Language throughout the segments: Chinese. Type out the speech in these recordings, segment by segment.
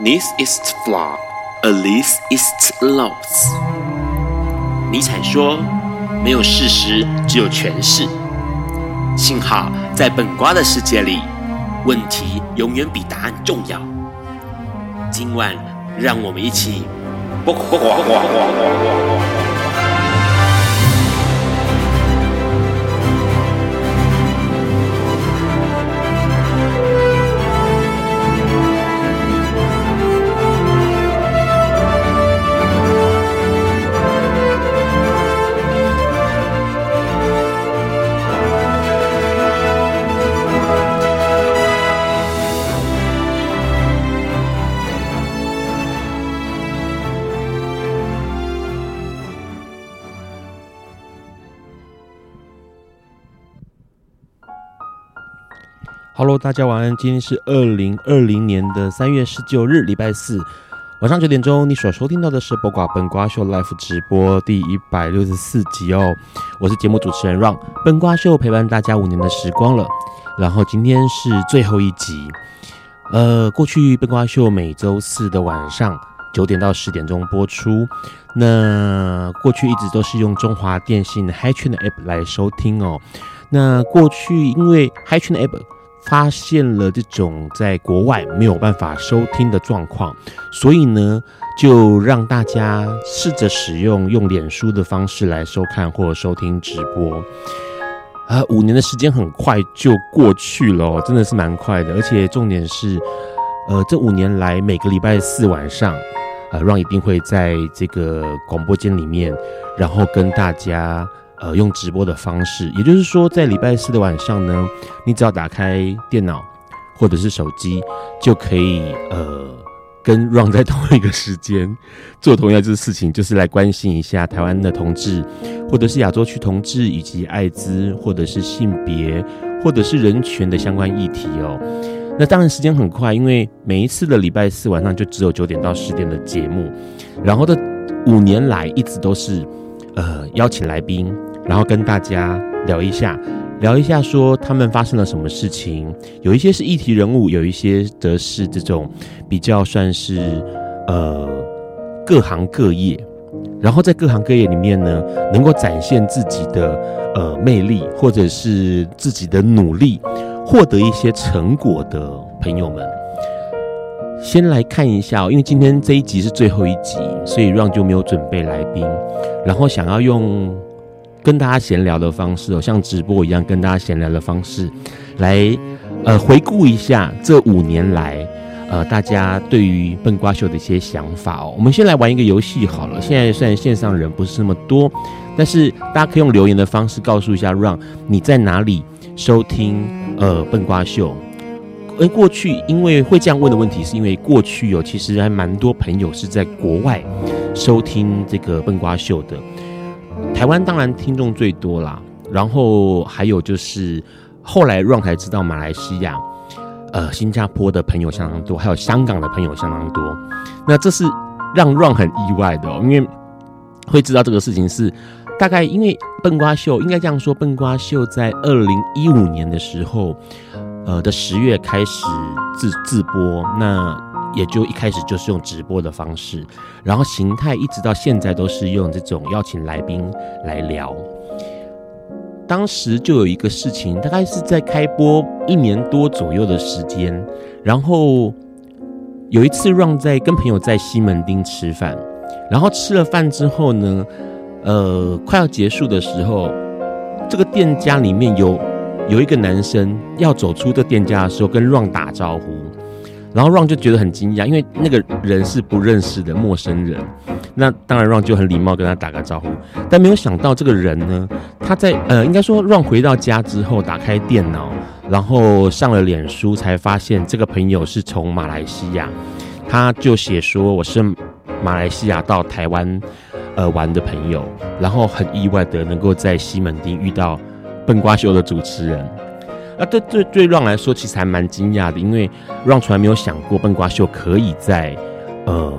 This is flaw, at least it's loss。尼采说：“没有事实，只有诠释。”幸好在本瓜的世界里，问题永远比答案重要。今晚，让我们一起。大家晚安。今天是二零二零年的三月十九日，礼拜四晚上九点钟。你所收听到的是《播瓜本瓜秀》Live 直播第一百六十四集哦。我是节目主持人 Ron，本瓜秀陪伴大家五年的时光了。然后今天是最后一集。呃，过去本瓜秀每周四的晚上九点到十点钟播出。那过去一直都是用中华电信 HiTune 的 App 来收听哦。那过去因为 HiTune 的 App 发现了这种在国外没有办法收听的状况，所以呢，就让大家试着使用用脸书的方式来收看或收听直播。啊，五年的时间很快就过去了，真的是蛮快的。而且重点是，呃，这五年来每个礼拜四晚上，呃，Ron 一定会在这个广播间里面，然后跟大家。呃，用直播的方式，也就是说，在礼拜四的晚上呢，你只要打开电脑或者是手机，就可以呃跟 Ron 在同一个时间做同样的事情，就是来关心一下台湾的同志，或者是亚洲区同志以及艾滋，或者是性别，或者是人权的相关议题哦。那当然时间很快，因为每一次的礼拜四晚上就只有九点到十点的节目，然后这五年来一直都是呃邀请来宾。然后跟大家聊一下，聊一下说他们发生了什么事情，有一些是议题人物，有一些则是这种比较算是呃各行各业，然后在各行各业里面呢，能够展现自己的呃魅力，或者是自己的努力，获得一些成果的朋友们，先来看一下，因为今天这一集是最后一集，所以 Ron 就没有准备来宾，然后想要用。跟大家闲聊的方式哦，像直播一样跟大家闲聊的方式，来呃回顾一下这五年来呃大家对于笨瓜秀的一些想法哦。我们先来玩一个游戏好了。现在虽然线上人不是那么多，但是大家可以用留言的方式告诉一下让你在哪里收听呃笨瓜秀？而过去因为会这样问的问题，是因为过去有其实还蛮多朋友是在国外收听这个笨瓜秀的。台湾当然听众最多啦，然后还有就是后来 Ron 才知道马来西亚、呃新加坡的朋友相当多，还有香港的朋友相当多。那这是让 Ron 很意外的，因为会知道这个事情是大概因为笨瓜秀应该这样说，笨瓜秀在二零一五年的时候，呃的十月开始自自播那。也就一开始就是用直播的方式，然后形态一直到现在都是用这种邀请来宾来聊。当时就有一个事情，大概是在开播一年多左右的时间，然后有一次让在跟朋友在西门町吃饭，然后吃了饭之后呢，呃，快要结束的时候，这个店家里面有有一个男生要走出这店家的时候，跟让打招呼。然后 Ron 就觉得很惊讶，因为那个人是不认识的陌生人。那当然 Ron 就很礼貌跟他打个招呼，但没有想到这个人呢，他在呃，应该说 Ron 回到家之后打开电脑，然后上了脸书，才发现这个朋友是从马来西亚。他就写说我是马来西亚到台湾呃玩的朋友，然后很意外的能够在西门町遇到笨瓜秀的主持人。啊，对对对，Ron 来说其实还蛮惊讶的，因为 Ron 从来没有想过笨瓜秀可以在呃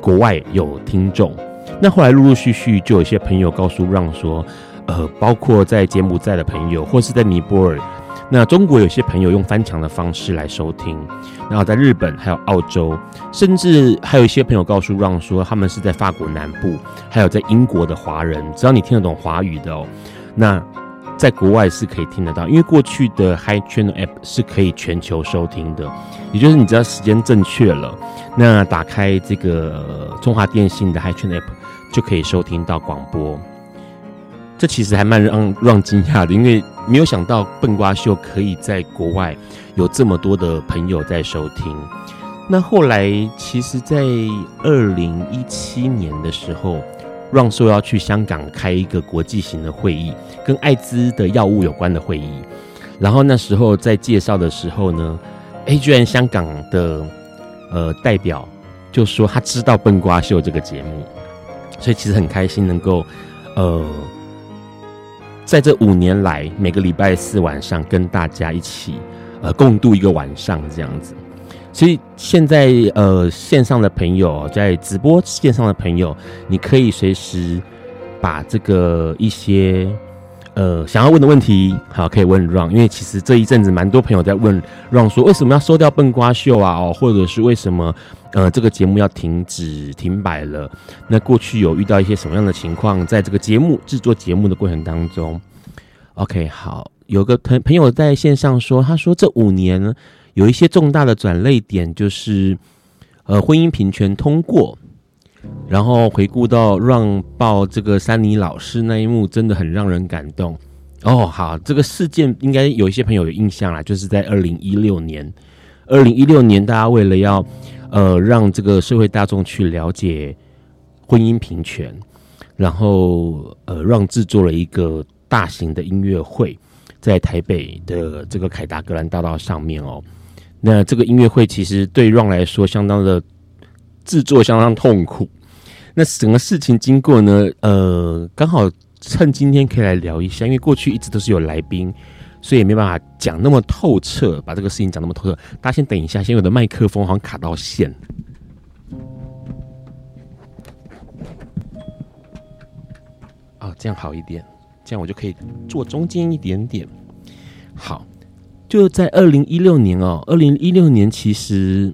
国外有听众。那后来陆陆续续就有一些朋友告诉 Ron 说，呃，包括在柬埔寨的朋友，或是在尼泊尔那中国有些朋友用翻墙的方式来收听，然后在日本还有澳洲，甚至还有一些朋友告诉 Ron 说，他们是在法国南部，还有在英国的华人，只要你听得懂华语的哦，那在国外是可以听得到，因为过去的 Hi Channel App 是可以全球收听的，也就是你只要时间正确了，那打开这个中华电信的 Hi Channel App 就可以收听到广播。这其实还蛮让让惊讶的，因为没有想到笨瓜秀可以在国外有这么多的朋友在收听。那后来，其实，在二零一七年的时候让说要去香港开一个国际型的会议，跟艾滋的药物有关的会议。然后那时候在介绍的时候呢，哎，居然香港的呃代表就说他知道笨瓜秀这个节目，所以其实很开心能够呃。在这五年来，每个礼拜四晚上跟大家一起，呃，共度一个晚上这样子。所以现在，呃，线上的朋友在直播线上的朋友，你可以随时把这个一些呃想要问的问题，好，可以问 Ron。因为其实这一阵子蛮多朋友在问 Ron 说，为什么要收掉笨瓜秀啊？哦，或者是为什么呃这个节目要停止停摆了？那过去有遇到一些什么样的情况？在这个节目制作节目的过程当中，OK，好，有个朋朋友在线上说，他说这五年。有一些重大的转捩点，就是呃婚姻平权通过，然后回顾到让报这个山妮老师那一幕，真的很让人感动。哦，好，这个事件应该有一些朋友有印象啦，就是在二零一六年，二零一六年大家为了要呃让这个社会大众去了解婚姻平权，然后呃让制作了一个大型的音乐会，在台北的这个凯达格兰大道上面哦。那这个音乐会其实对 Ron 来说相当的制作相当痛苦。那整个事情经过呢，呃，刚好趁今天可以来聊一下，因为过去一直都是有来宾，所以也没办法讲那么透彻，把这个事情讲那么透彻。大家先等一下，先我的麦克风好像卡到线。哦，这样好一点，这样我就可以坐中间一点点。好。就在二零一六年哦，二零一六年其实，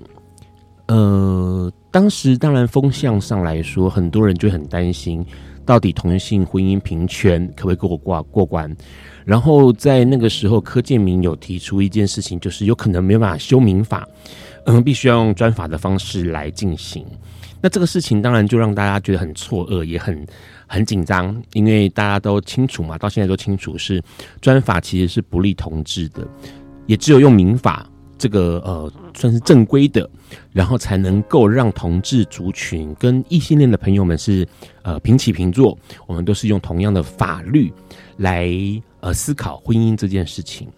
呃，当时当然风向上来说，很多人就很担心，到底同性婚姻平权可不可以过过过关？然后在那个时候，柯建铭有提出一件事情，就是有可能没办法修民法，嗯，必须要用专法的方式来进行。那这个事情当然就让大家觉得很错愕，也很很紧张，因为大家都清楚嘛，到现在都清楚是专法其实是不利同志的。也只有用民法这个呃算是正规的，然后才能够让同志族群跟异性恋的朋友们是呃平起平坐，我们都是用同样的法律来呃思考婚姻这件事情。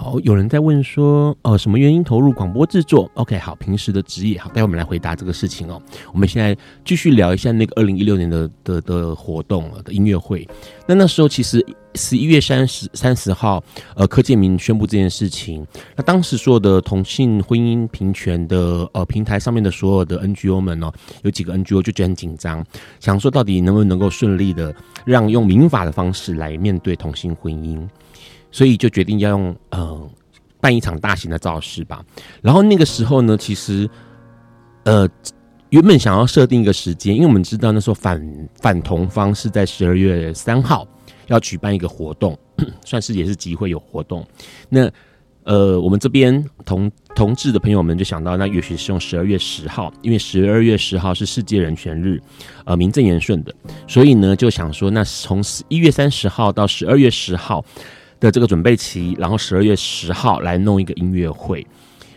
好，有人在问说，呃，什么原因投入广播制作？OK，好，平时的职业。好，待会我们来回答这个事情哦。我们现在继续聊一下那个二零一六年的的的活动的音乐会。那那时候其实十一月三十三十号，呃，柯建铭宣布这件事情。那当时所有的同性婚姻平权的呃平台上面的所有的 NGO 们哦，有几个 NGO 就觉得很紧张，想说到底能不能够顺利的让用民法的方式来面对同性婚姻。所以就决定要用呃办一场大型的造势吧。然后那个时候呢，其实呃原本想要设定一个时间，因为我们知道那时候反反同方是在十二月三号要举办一个活动，算是也是集会有活动。那呃我们这边同同志的朋友们就想到，那也许是用十二月十号，因为十二月十号是世界人权日，呃名正言顺的，所以呢就想说，那从一月三十号到十二月十号。的这个准备期，然后十二月十号来弄一个音乐会。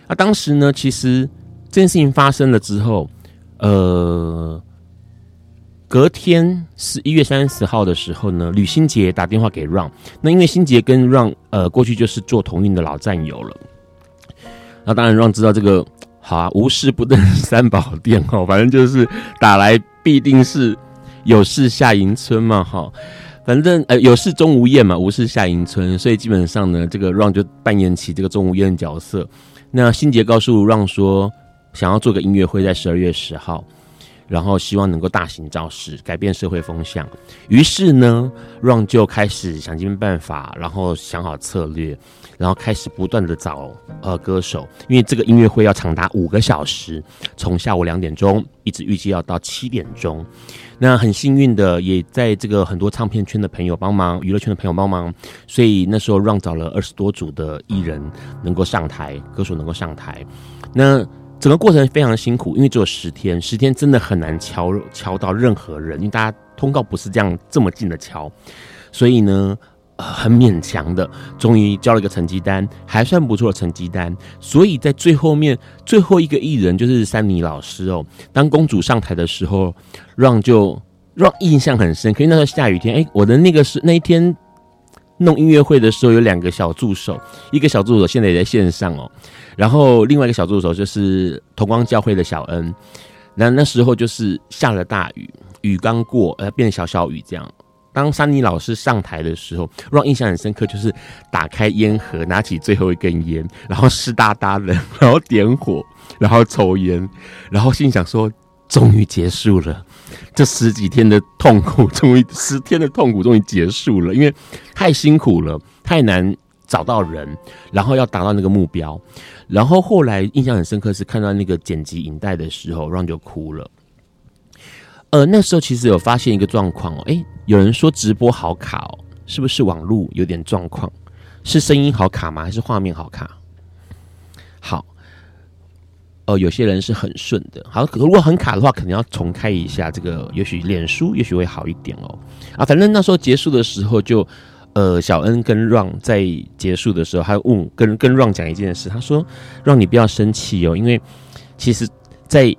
那当时呢，其实这件事情发生了之后，呃，隔天十一月三十号的时候呢，吕新杰打电话给 Ron。那因为新杰跟 Ron 呃过去就是做同运的老战友了。那当然 Ron 知道这个好啊，无事不登三宝殿哦，反正就是打来必定是有事下迎春嘛，哈。反正呃有事钟无艳嘛，无事夏迎春，所以基本上呢，这个 Ron 就扮演起这个钟无艳的角色。那新杰告诉 Ron 说，想要做个音乐会在十二月十号，然后希望能够大行造势，改变社会风向。于是呢，Ron 就开始想尽办法，然后想好策略，然后开始不断的找呃歌手，因为这个音乐会要长达五个小时，从下午两点钟一直预计要到七点钟。那很幸运的，也在这个很多唱片圈的朋友帮忙，娱乐圈的朋友帮忙，所以那时候让找了二十多组的艺人能够上台，歌手能够上台。那整个过程非常辛苦，因为只有十天，十天真的很难敲敲到任何人，因为大家通告不是这样这么近的敲，所以呢，很勉强的，终于交了一个成绩单，还算不错的成绩单。所以在最后面最后一个艺人就是珊妮老师哦，当公主上台的时候让就让印象很深，可是那时候下雨天，哎，我的那个是那一天弄音乐会的时候有两个小助手，一个小助手现在也在线上哦。然后另外一个小助手就是同光教会的小恩，那那时候就是下了大雨，雨刚过，呃，变小小雨这样。当珊妮老师上台的时候，让印象很深刻，就是打开烟盒，拿起最后一根烟，然后湿哒哒的，然后点火，然后抽烟，然后心想说：终于结束了，这十几天的痛苦，终于十天的痛苦终于结束了，因为太辛苦了，太难。找到人，然后要达到那个目标，然后后来印象很深刻是看到那个剪辑影带的时候，Ron 就哭了。呃，那时候其实有发现一个状况哦，诶，有人说直播好卡哦，是不是网络有点状况？是声音好卡吗？还是画面好卡？好，呃，有些人是很顺的，好，如果很卡的话，可能要重开一下这个，也许脸书也许会好一点哦。啊，反正那时候结束的时候就。呃，小恩跟 Ron 在结束的时候，还问跟跟 Ron 讲一件事，他说让你不要生气哦，因为其实，在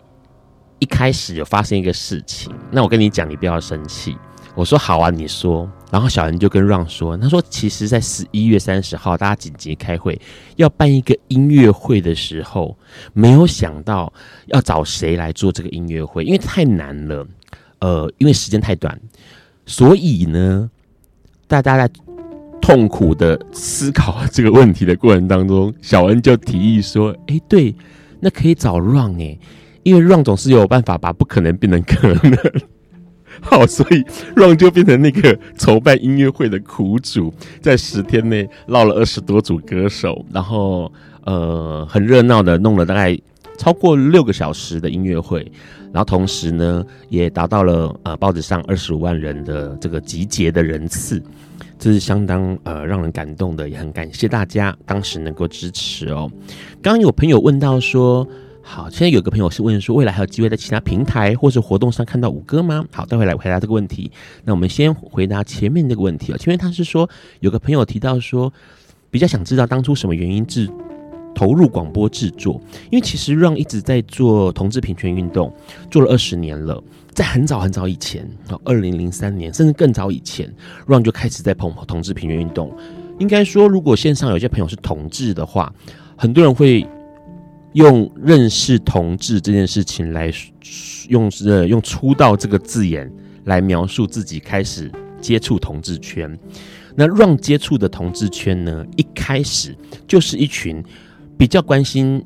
一开始有发生一个事情，那我跟你讲，你不要生气。”我说：“好啊，你说。”然后小恩就跟 Ron 说：“他说，其实，在十一月三十号，大家紧急开会要办一个音乐会的时候，没有想到要找谁来做这个音乐会，因为太难了。呃，因为时间太短，所以呢。”大家在痛苦的思考这个问题的过程当中，小恩就提议说：“哎，对，那可以找 Ron，因为 Ron 总是有办法把不可能变成可能。好，所以 Ron 就变成那个筹办音乐会的苦主，在十天内捞了二十多组歌手，然后呃很热闹的弄了大概超过六个小时的音乐会。”然后同时呢，也达到了呃报纸上二十五万人的这个集结的人次，这是相当呃让人感动的，也很感谢大家当时能够支持哦。刚刚有朋友问到说，好，现在有个朋友是问说，未来还有机会在其他平台或是活动上看到五哥吗？好，待会来回答这个问题。那我们先回答前面这个问题啊。前面他是说，有个朋友提到说，比较想知道当初什么原因制。投入广播制作，因为其实 Ron 一直在做同志平权运动，做了二十年了。在很早很早以前，二零零三年甚至更早以前，Ron 就开始在捧同志平权运动。应该说，如果线上有些朋友是同志的话，很多人会用认识同志这件事情来用呃用出道这个字眼来描述自己开始接触同志圈。那让接触的同志圈呢，一开始就是一群。比较关心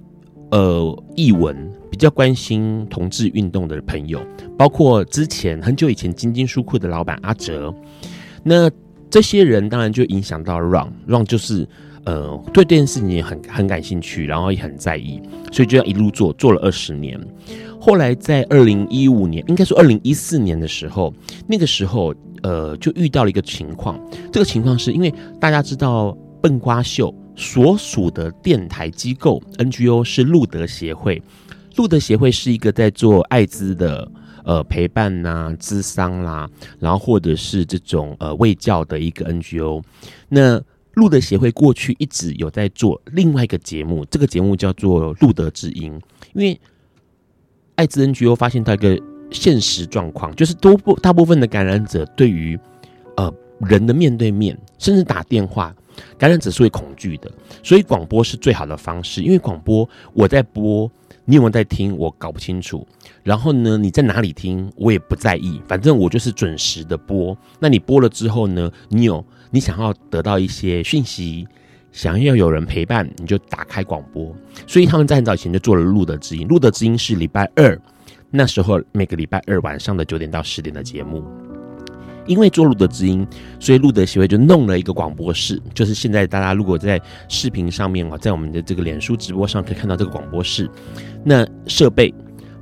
呃译文，比较关心同志运动的朋友，包括之前很久以前晶晶书库的老板阿哲，那这些人当然就影响到 Ron，Ron 就是呃对这件事情也很很感兴趣，然后也很在意，所以就要一路做做了二十年。后来在二零一五年，应该说二零一四年的时候，那个时候呃就遇到了一个情况，这个情况是因为大家知道笨瓜秀。所属的电台机构 NGO 是路德协会，路德协会是一个在做艾滋的呃陪伴呐、啊、咨商啦，然后或者是这种呃卫教的一个 NGO。那路德协会过去一直有在做另外一个节目，这个节目叫做路德之音。因为艾滋 NGO 发现到一个现实状况，就是多部大部分的感染者对于呃人的面对面，甚至打电话。感染者是会恐惧的，所以广播是最好的方式。因为广播我在播，你有没有在听？我搞不清楚。然后呢，你在哪里听？我也不在意，反正我就是准时的播。那你播了之后呢？你有你想要得到一些讯息，想要有人陪伴，你就打开广播。所以他们在很早以前就做了路德之音。路德之音是礼拜二那时候每个礼拜二晚上的九点到十点的节目。因为做露德知音，所以露德协会就弄了一个广播室，就是现在大家如果在视频上面啊，在我们的这个脸书直播上可以看到这个广播室。那设备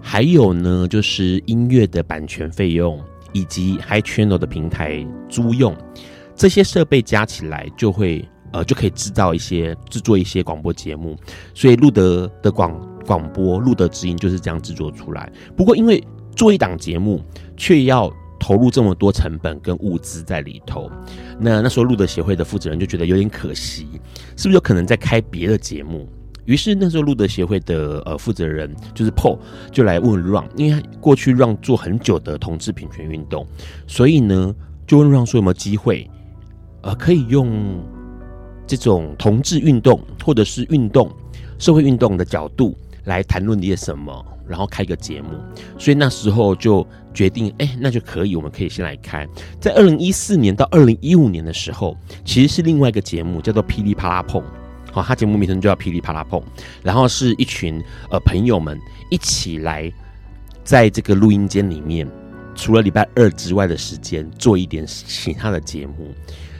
还有呢，就是音乐的版权费用以及 HiChannel 的平台租用，这些设备加起来就会呃就可以制造一些制作一些广播节目。所以路德的广广播路德之音就是这样制作出来。不过因为做一档节目却要投入这么多成本跟物资在里头，那那时候路德协会的负责人就觉得有点可惜，是不是有可能在开别的节目？于是那时候路德协会的呃负责人就是 Paul 就来问 Ron，因为过去 Ron 做很久的同志平权运动，所以呢就问 Ron 说有没有机会，呃可以用这种同志运动或者是运动社会运动的角度来谈论一些什么。然后开个节目，所以那时候就决定，哎，那就可以，我们可以先来开。在二零一四年到二零一五年的时候，其实是另外一个节目，叫做《噼里啪啦碰》。好，它节目名称就叫《噼里啪啦碰》，然后是一群呃朋友们一起来，在这个录音间里面，除了礼拜二之外的时间，做一点其他的节目。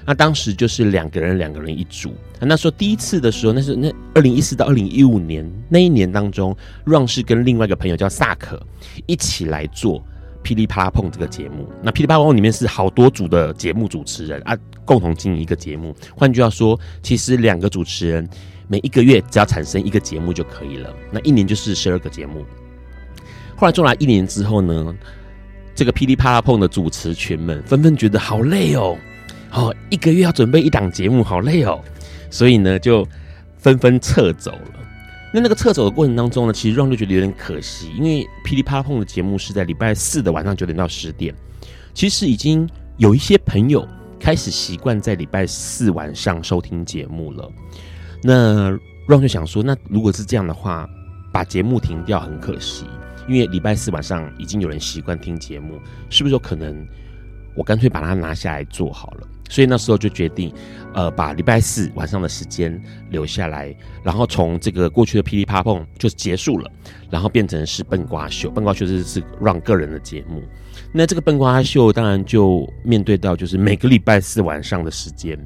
那当时就是两个人，两个人一组。那时候第一次的时候，那是那二零一四到二零一五年那一年当中，Ron 是跟另外一个朋友叫萨克一起来做《噼里啪啦碰》这个节目。那《噼里啪啦碰》里面是好多组的节目主持人啊，共同经营一个节目。换句话说，其实两个主持人每一个月只要产生一个节目就可以了。那一年就是十二个节目。后来做了一年之后呢，这个《噼里啪啦碰》的主持群们纷纷觉得好累哦。哦，一个月要准备一档节目，好累哦，所以呢，就纷纷撤走了。那那个撤走的过程当中呢，其实 Ron 就觉得有点可惜，因为噼里啪啦碰的节目是在礼拜四的晚上九点到十点，其实已经有一些朋友开始习惯在礼拜四晚上收听节目了。那 Ron 就想说，那如果是这样的话，把节目停掉很可惜，因为礼拜四晚上已经有人习惯听节目，是不是有可能我干脆把它拿下来做好了？所以那时候就决定，呃，把礼拜四晚上的时间留下来，然后从这个过去的噼里啪碰就结束了，然后变成是笨瓜秀。笨瓜秀是是让个人的节目。那这个笨瓜秀当然就面对到就是每个礼拜四晚上的时间，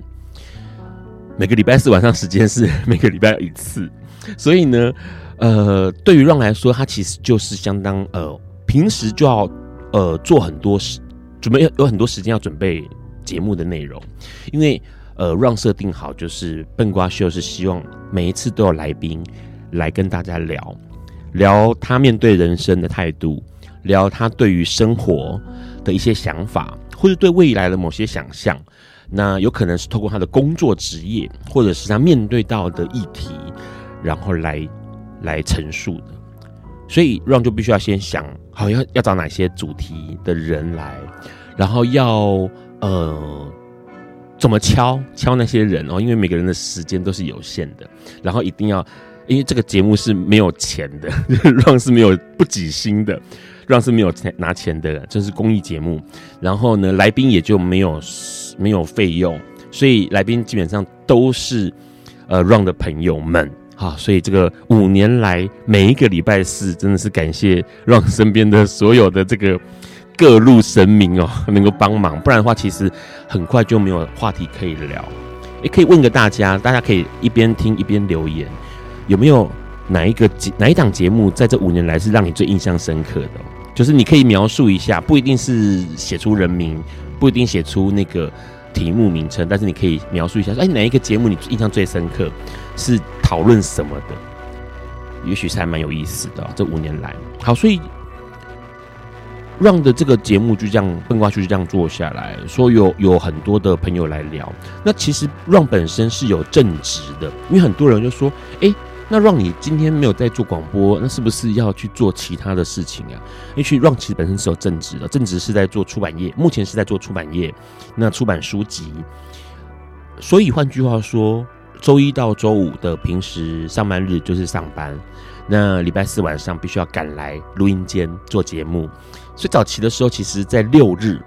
每个礼拜四晚上时间是每个礼拜一次，所以呢，呃，对于让来说，他其实就是相当呃，平时就要呃做很多事，准备有很多时间要准备。节目的内容，因为呃让设定好就是笨瓜秀是希望每一次都有来宾来跟大家聊聊他面对人生的态度，聊他对于生活的一些想法，或者对未来的某些想象。那有可能是透过他的工作职业，或者是他面对到的议题，然后来来陈述的。所以 Ron 就必须要先想好要要找哪些主题的人来，然后要。呃，怎么敲敲那些人哦？因为每个人的时间都是有限的，然后一定要，因为这个节目是没有钱的，Ron 是没有不给薪的，Ron 是没有钱拿钱的，这是公益节目。然后呢，来宾也就没有没有费用，所以来宾基本上都是呃 Ron 的朋友们啊。所以这个五年来每一个礼拜四，真的是感谢 让身边的所有的这个。各路神明哦，能够帮忙，不然的话，其实很快就没有话题可以聊。也可以问个大家，大家可以一边听一边留言，有没有哪一个节哪一档节目在这五年来是让你最印象深刻的？就是你可以描述一下，不一定是写出人名，不一定写出那个题目名称，但是你可以描述一下，哎，哪一个节目你印象最深刻？是讨论什么的？也许是还蛮有意思的。这五年来，好，所以。Ron 的这个节目就这样笨瓜秀就这样做下来，说有有很多的朋友来聊。那其实 Ron 本身是有正职的，因为很多人就说：“哎，那 Ron 你今天没有在做广播，那是不是要去做其他的事情啊？”因为 Ron 其实本身是有正职的，正职是在做出版业，目前是在做出版业，那出版书籍。所以换句话说，周一到周五的平时上班日就是上班，那礼拜四晚上必须要赶来录音间做节目。所以早期的时候，其实，在六日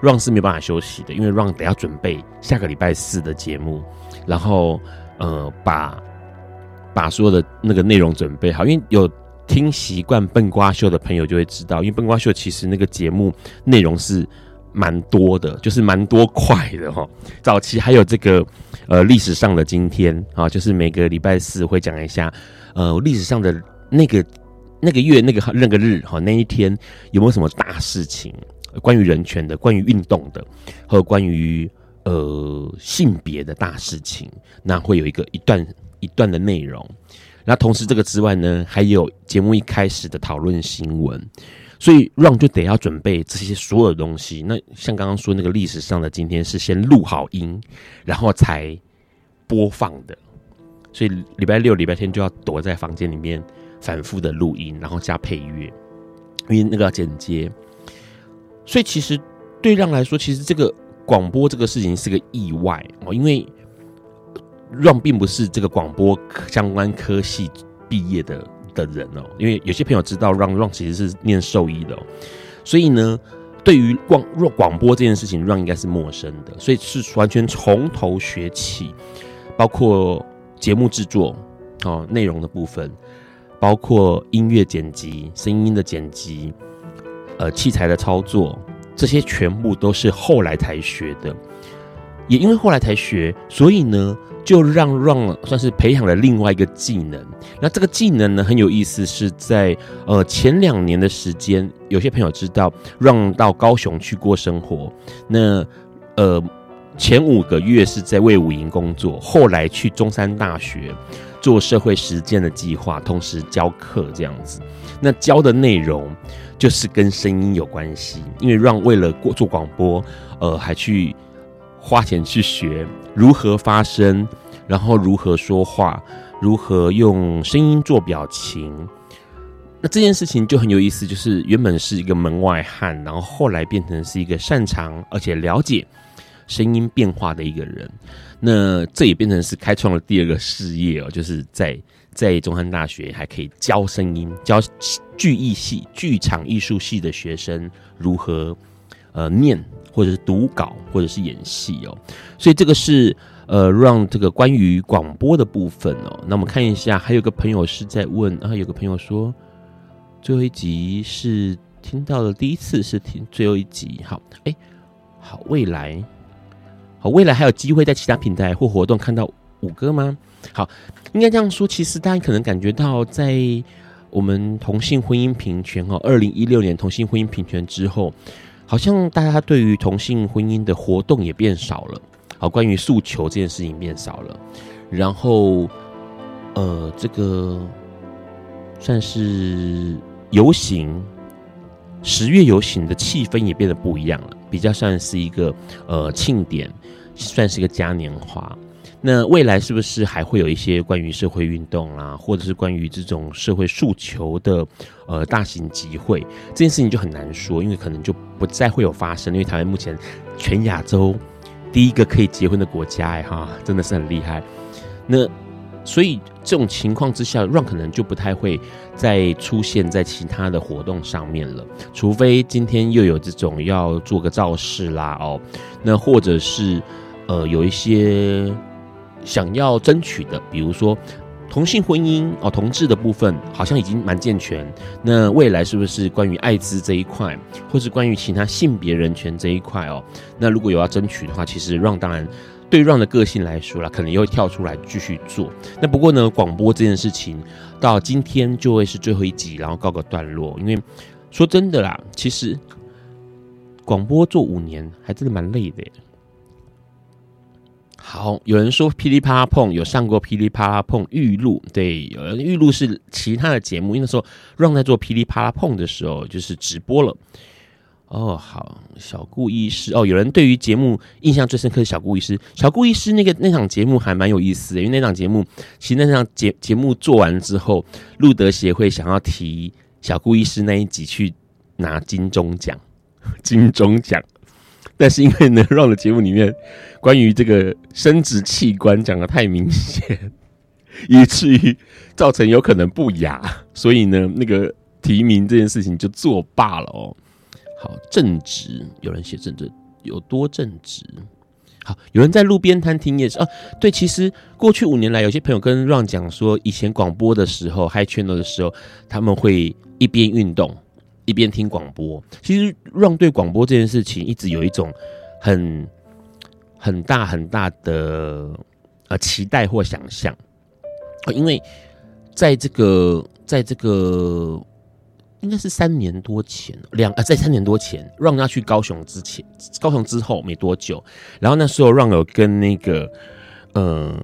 ，Ron 是没办法休息的，因为 Ron 得要准备下个礼拜四的节目，然后呃，把把所有的那个内容准备好，因为有听习惯笨瓜秀的朋友就会知道，因为笨瓜秀其实那个节目内容是蛮多的，就是蛮多块的哈。早期还有这个呃历史上的今天啊，就是每个礼拜四会讲一下呃历史上的那个那个月那个那个日哈那一天有没有什么大事情，关于人权的，关于运动的，还有关于呃性别的大事情，那会有一个一段一段的内容。那同时，这个之外呢，还有节目一开始的讨论新闻，所以 Ron 就得要准备这些所有的东西。那像刚刚说那个历史上的今天是先录好音，然后才播放的，所以礼拜六、礼拜天就要躲在房间里面反复的录音，然后加配乐，因为那个要剪接。所以其实对 Ron 来说，其实这个广播这个事情是个意外哦，因为。Ron 并不是这个广播相关科系毕业的的人哦，因为有些朋友知道 Ron，Ron 其实是念兽医的哦，所以呢，对于广若广播这件事情，Ron 应该是陌生的，所以是完全从头学起，包括节目制作哦，内容的部分，包括音乐剪辑、声音的剪辑，呃，器材的操作，这些全部都是后来才学的，也因为后来才学，所以呢。就让 Ron 算是培养了另外一个技能。那这个技能呢，很有意思，是在呃前两年的时间，有些朋友知道 Ron 到高雄去过生活。那呃前五个月是在魏武营工作，后来去中山大学做社会实践的计划，同时教课这样子。那教的内容就是跟声音有关系，因为 Ron 为了过做广播，呃还去。花钱去学如何发声，然后如何说话，如何用声音做表情。那这件事情就很有意思，就是原本是一个门外汉，然后后来变成是一个擅长而且了解声音变化的一个人。那这也变成是开创了第二个事业哦，就是在在中山大学还可以教声音，教剧艺系、剧场艺术系的学生如何呃念。或者是读稿，或者是演戏哦，所以这个是呃，让这个关于广播的部分哦。那我们看一下，还有个朋友是在问啊，有个朋友说，最后一集是听到的第一次是听最后一集，好，哎，好，未来，好，未来还有机会在其他平台或活动看到五哥吗？好，应该这样说，其实大家可能感觉到，在我们同性婚姻平权哦，二零一六年同性婚姻平权之后。好像大家对于同性婚姻的活动也变少了，好，关于诉求这件事情变少了，然后，呃，这个算是游行，十月游行的气氛也变得不一样了，比较算是一个呃庆典，算是一个嘉年华。那未来是不是还会有一些关于社会运动啊，或者是关于这种社会诉求的呃大型集会？这件事情就很难说，因为可能就不再会有发生。因为台湾目前全亚洲第一个可以结婚的国家，哎哈，真的是很厉害。那所以这种情况之下，run 可能就不太会再出现在其他的活动上面了，除非今天又有这种要做个造势啦，哦，那或者是呃有一些。想要争取的，比如说同性婚姻哦，同志的部分好像已经蛮健全。那未来是不是关于艾滋这一块，或是关于其他性别人权这一块哦？那如果有要争取的话，其实 Ron 当然对 Ron 的个性来说啦，可能又会跳出来继续做。那不过呢，广播这件事情到今天就会是最后一集，然后告个段落。因为说真的啦，其实广播做五年还真的蛮累的。好，有人说噼里啪啦碰有上过噼里啪啦碰预录，对，有人预录是其他的节目，因为那时候 Ron 在做噼里啪啦碰的时候就是直播了。哦，好，小顾医师哦，有人对于节目印象最深刻的小顾医师，小顾医师那个那场节目还蛮有意思的，因为那场节目其实那场节节目做完之后，路德协会想要提小顾医师那一集去拿金钟奖，金钟奖。但是因为呢，Ron 的节目里面关于这个生殖器官讲的太明显，以至于造成有可能不雅，所以呢，那个提名这件事情就作罢了哦。好，正直，有人写正直有多正直？好，有人在路边摊听夜市哦。对，其实过去五年来，有些朋友跟 Ron 讲说，以前广播的时候嗨圈的时候，他们会一边运动一边听广播。其实 Ron 对广播这件事情一直有一种很很大很大的呃期待或想象，因为在这个在这个。应该是三年多前，两呃，在三年多前，Ron 要去高雄之前，高雄之后没多久，然后那时候 Ron 有跟那个，呃，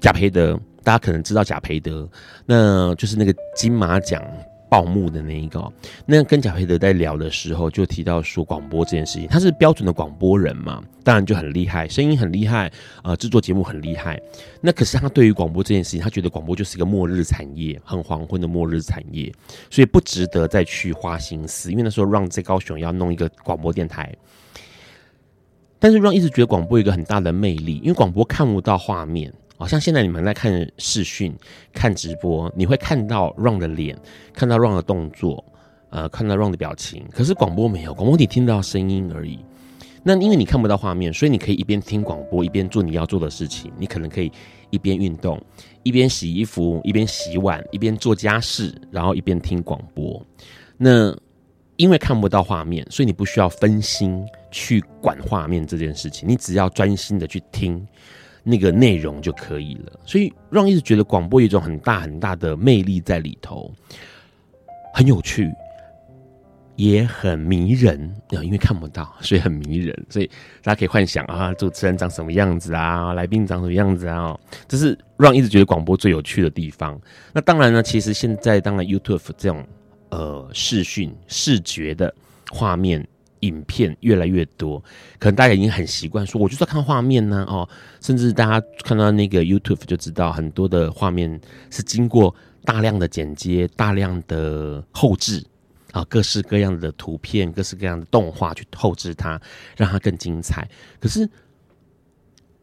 贾培德，大家可能知道贾培德，那就是那个金马奖。报幕的那一个，那跟贾培德在聊的时候，就提到说广播这件事情，他是标准的广播人嘛，当然就很厉害，声音很厉害，呃，制作节目很厉害。那可是他对于广播这件事情，他觉得广播就是一个末日产业，很黄昏的末日产业，所以不值得再去花心思。因为那时候 Ron 在高雄要弄一个广播电台，但是 Ron 一直觉得广播有一个很大的魅力，因为广播看不到画面。好像现在你们在看视讯、看直播，你会看到 Ron 的脸，看到 Ron 的动作，呃，看到 Ron 的表情。可是广播没有，广播你听到声音而已。那因为你看不到画面，所以你可以一边听广播，一边做你要做的事情。你可能可以一边运动，一边洗衣服，一边洗碗，一边做家事，然后一边听广播。那因为看不到画面，所以你不需要分心去管画面这件事情，你只要专心的去听。那个内容就可以了，所以让一直觉得广播有一种很大很大的魅力在里头，很有趣，也很迷人。因为看不到，所以很迷人，所以大家可以幻想啊，主持人长什么样子啊，来宾长什么样子啊，这是让一直觉得广播最有趣的地方。那当然呢，其实现在当然 YouTube 这种呃视讯视觉的画面。影片越来越多，可能大家已经很习惯说，我就是要看画面呢、哦，甚至大家看到那个 YouTube 就知道，很多的画面是经过大量的剪接、大量的后置啊，各式各样的图片、各式各样的动画去后置它，让它更精彩。可是，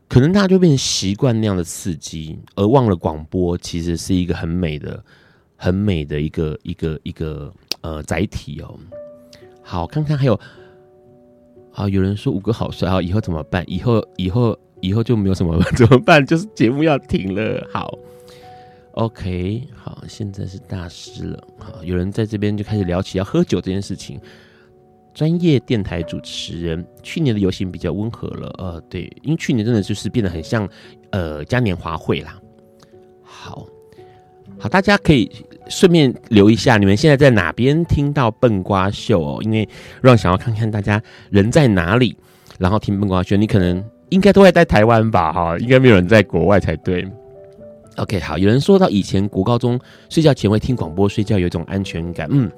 可能大家就变成习惯那样的刺激，而忘了广播其实是一个很美的、很美的一个一个一个呃载体哦。好，看看还有。好，有人说五哥好帅，啊，以后怎么办？以后以后以后就没有什么 怎么办？就是节目要停了。好，OK，好，现在是大师了。好，有人在这边就开始聊起要喝酒这件事情。专业电台主持人，去年的游行比较温和了。呃，对，因为去年真的就是变得很像呃嘉年华会啦。好。好，大家可以顺便留一下，你们现在在哪边听到笨瓜秀哦？因为让想要看看大家人在哪里，然后听笨瓜秀，你可能应该都会在台湾吧？哈，应该没有人在国外才对。OK，好，有人说到以前国高中睡觉前会听广播睡觉，有一种安全感。嗯，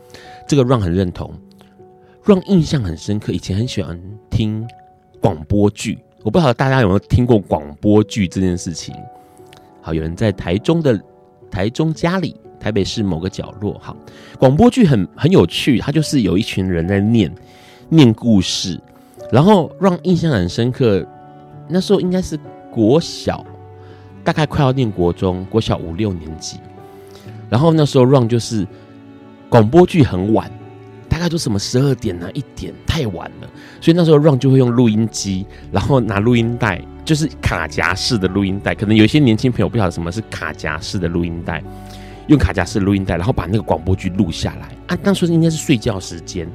这个 Ron 很认同，Ron 印象很深刻，以前很喜欢听广播剧。我不晓得大家有没有听过广播剧这件事情。好，有人在台中的。台中家里，台北市某个角落，好，广播剧很很有趣，它就是有一群人在念念故事，然后让印象很深刻。那时候应该是国小，大概快要念国中，国小五六年级。然后那时候让就是广播剧很晚，大概都什么十二点啊一点，太晚了，所以那时候让就会用录音机，然后拿录音带。就是卡夹式的录音带，可能有些年轻朋友不晓得什么是卡夹式的录音带，用卡夹式录音带，然后把那个广播剧录下来啊。当时应该是睡觉时间，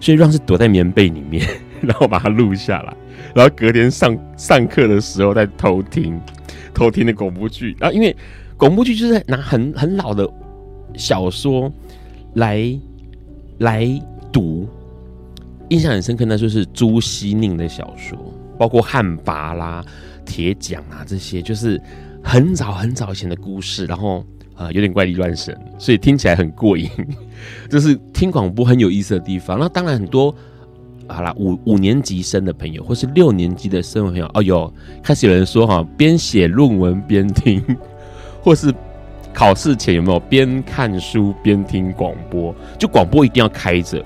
所以让是躲在棉被里面，然后把它录下来，然后隔天上上课的时候再偷听，偷听的广播剧。然后因为广播剧就是拿很很老的小说来来读，印象很深刻，那就是朱熹宁的小说。包括汉魃啦、铁匠啊这些，就是很早很早以前的故事，然后呃有点怪力乱神，所以听起来很过瘾。这是听广播很有意思的地方。那当然很多好啦，五五年级生的朋友，或是六年级的生的朋友，哦哟，开始有人说哈，边写论文边听，或是考试前有没有边看书边听广播？就广播一定要开着，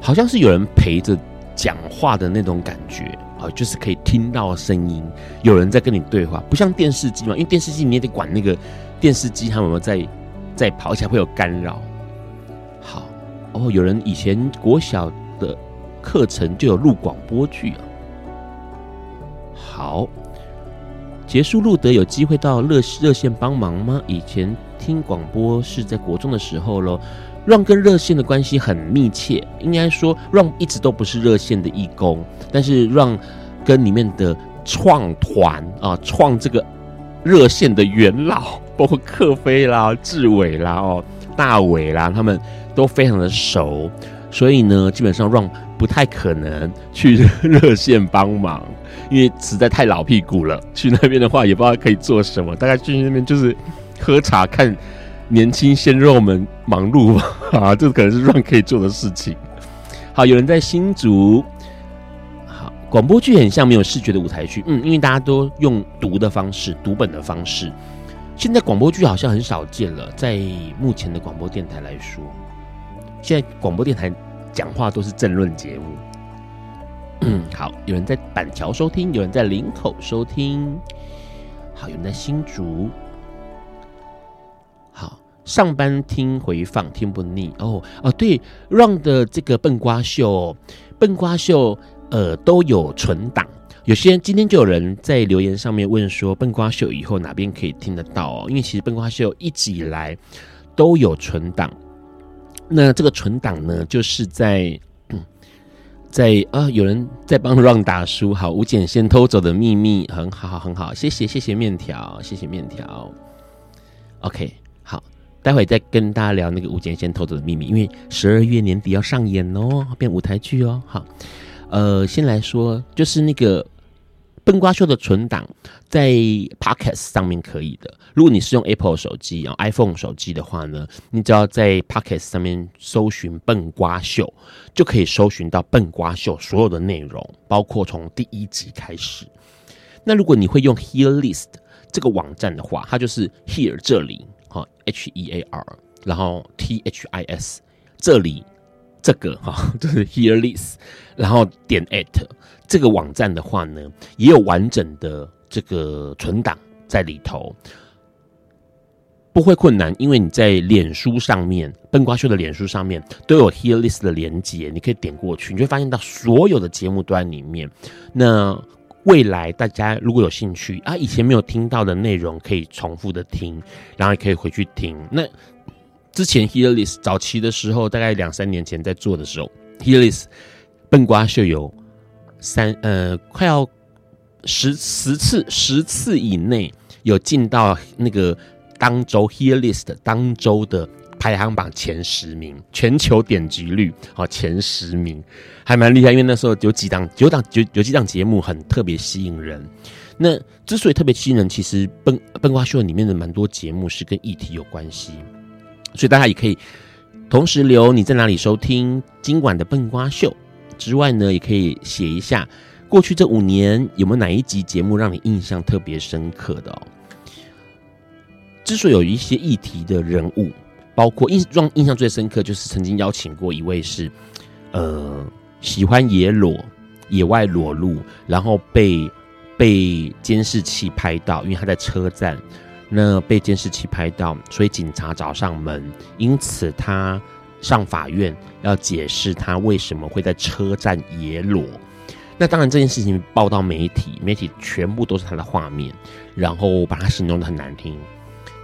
好像是有人陪着。讲话的那种感觉啊，就是可以听到声音，有人在跟你对话，不像电视机嘛，因为电视机你也得管那个电视机，他们有没有在在跑起来会有干扰。好哦，有人以前国小的课程就有录广播剧啊。好，结束路德有机会到热热线帮忙吗？以前听广播是在国中的时候喽。Ron 跟热线的关系很密切，应该说 Ron 一直都不是热线的义工，但是 Ron 跟里面的创团啊，创这个热线的元老，包括克飞啦、志伟啦、哦大伟啦，他们都非常的熟，所以呢，基本上 Ron 不太可能去 热线帮忙，因为实在太老屁股了。去那边的话，也不知道可以做什么，大概去那边就是喝茶看。年轻鲜肉们忙碌吧，啊，这可能是 Ron 可以做的事情。好，有人在新竹。好，广播剧很像没有视觉的舞台剧，嗯，因为大家都用读的方式，读本的方式。现在广播剧好像很少见了，在目前的广播电台来说，现在广播电台讲话都是政论节目。嗯，好，有人在板桥收听，有人在林口收听。好，有人在新竹。好上班听回放听不腻哦哦，对，Ron 的这个笨瓜秀，笨瓜秀呃都有存档。有些人今天就有人在留言上面问说，笨瓜秀以后哪边可以听得到哦？因为其实笨瓜秀一直以来都有存档。那这个存档呢，就是在 在啊，有人在帮 Ron 打书。好，吴简先偷走的秘密，很好，很好，谢谢谢谢面条，谢谢面条。OK 好。待会再跟大家聊那个吴简先偷走的秘密，因为十二月年底要上演哦，变舞台剧哦。好，呃，先来说，就是那个笨瓜秀的存档在 Podcast 上面可以的。如果你是用 Apple 手机啊、iPhone 手机的话呢，你只要在 Podcast 上面搜寻笨瓜秀，就可以搜寻到笨瓜秀所有的内容，包括从第一集开始。那如果你会用 Here List 这个网站的话，它就是 Here 这里。好，H E A R，然后 T H I S，这里这个哈，就是 Here List，然后点 at 这个网站的话呢，也有完整的这个存档在里头，不会困难，因为你在脸书上面，笨瓜秀的脸书上面都有 Here List 的连接，你可以点过去，你就会发现到所有的节目端里面。那未来大家如果有兴趣啊，以前没有听到的内容可以重复的听，然后也可以回去听。那之前 Hearlist 早期的时候，大概两三年前在做的时候，Hearlist 笨瓜秀有三呃快要十十次十次以内有进到那个当周 Hearlist 当周的。排行榜前十名，全球点击率哦前十名，还蛮厉害。因为那时候有几档，有档有有几档节目很特别吸引人。那之所以特别吸引人，其实笨笨瓜秀里面的蛮多节目是跟议题有关系，所以大家也可以同时留你在哪里收听今晚的笨瓜秀之外呢，也可以写一下过去这五年有没有哪一集节目让你印象特别深刻的哦。之所以有一些议题的人物。包括印让印象最深刻，就是曾经邀请过一位是，呃，喜欢野裸、野外裸露，然后被被监视器拍到，因为他在车站，那被监视器拍到，所以警察找上门，因此他上法院要解释他为什么会在车站野裸。那当然这件事情报到媒体，媒体全部都是他的画面，然后把他形容得很难听。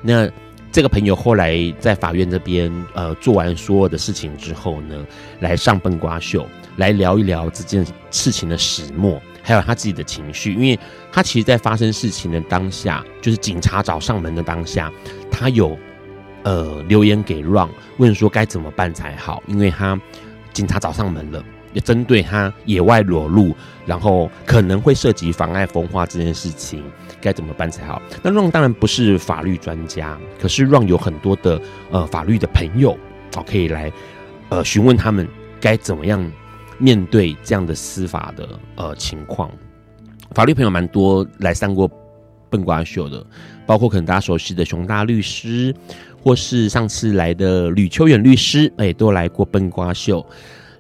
那。这个朋友后来在法院这边，呃，做完所有的事情之后呢，来上笨瓜秀，来聊一聊这件事情的始末，还有他自己的情绪。因为他其实，在发生事情的当下，就是警察找上门的当下，他有呃留言给 Ron，问说该怎么办才好，因为他警察找上门了。也针对他野外裸露，然后可能会涉及妨碍风化这件事情，该怎么办才好？那 Ron 当然不是法律专家，可是 Ron 有很多的呃法律的朋友，哦，可以来呃询问他们该怎么样面对这样的司法的呃情况。法律朋友蛮多来上过笨瓜秀的，包括可能大家熟悉的熊大律师，或是上次来的吕秋远律师，哎，都来过笨瓜秀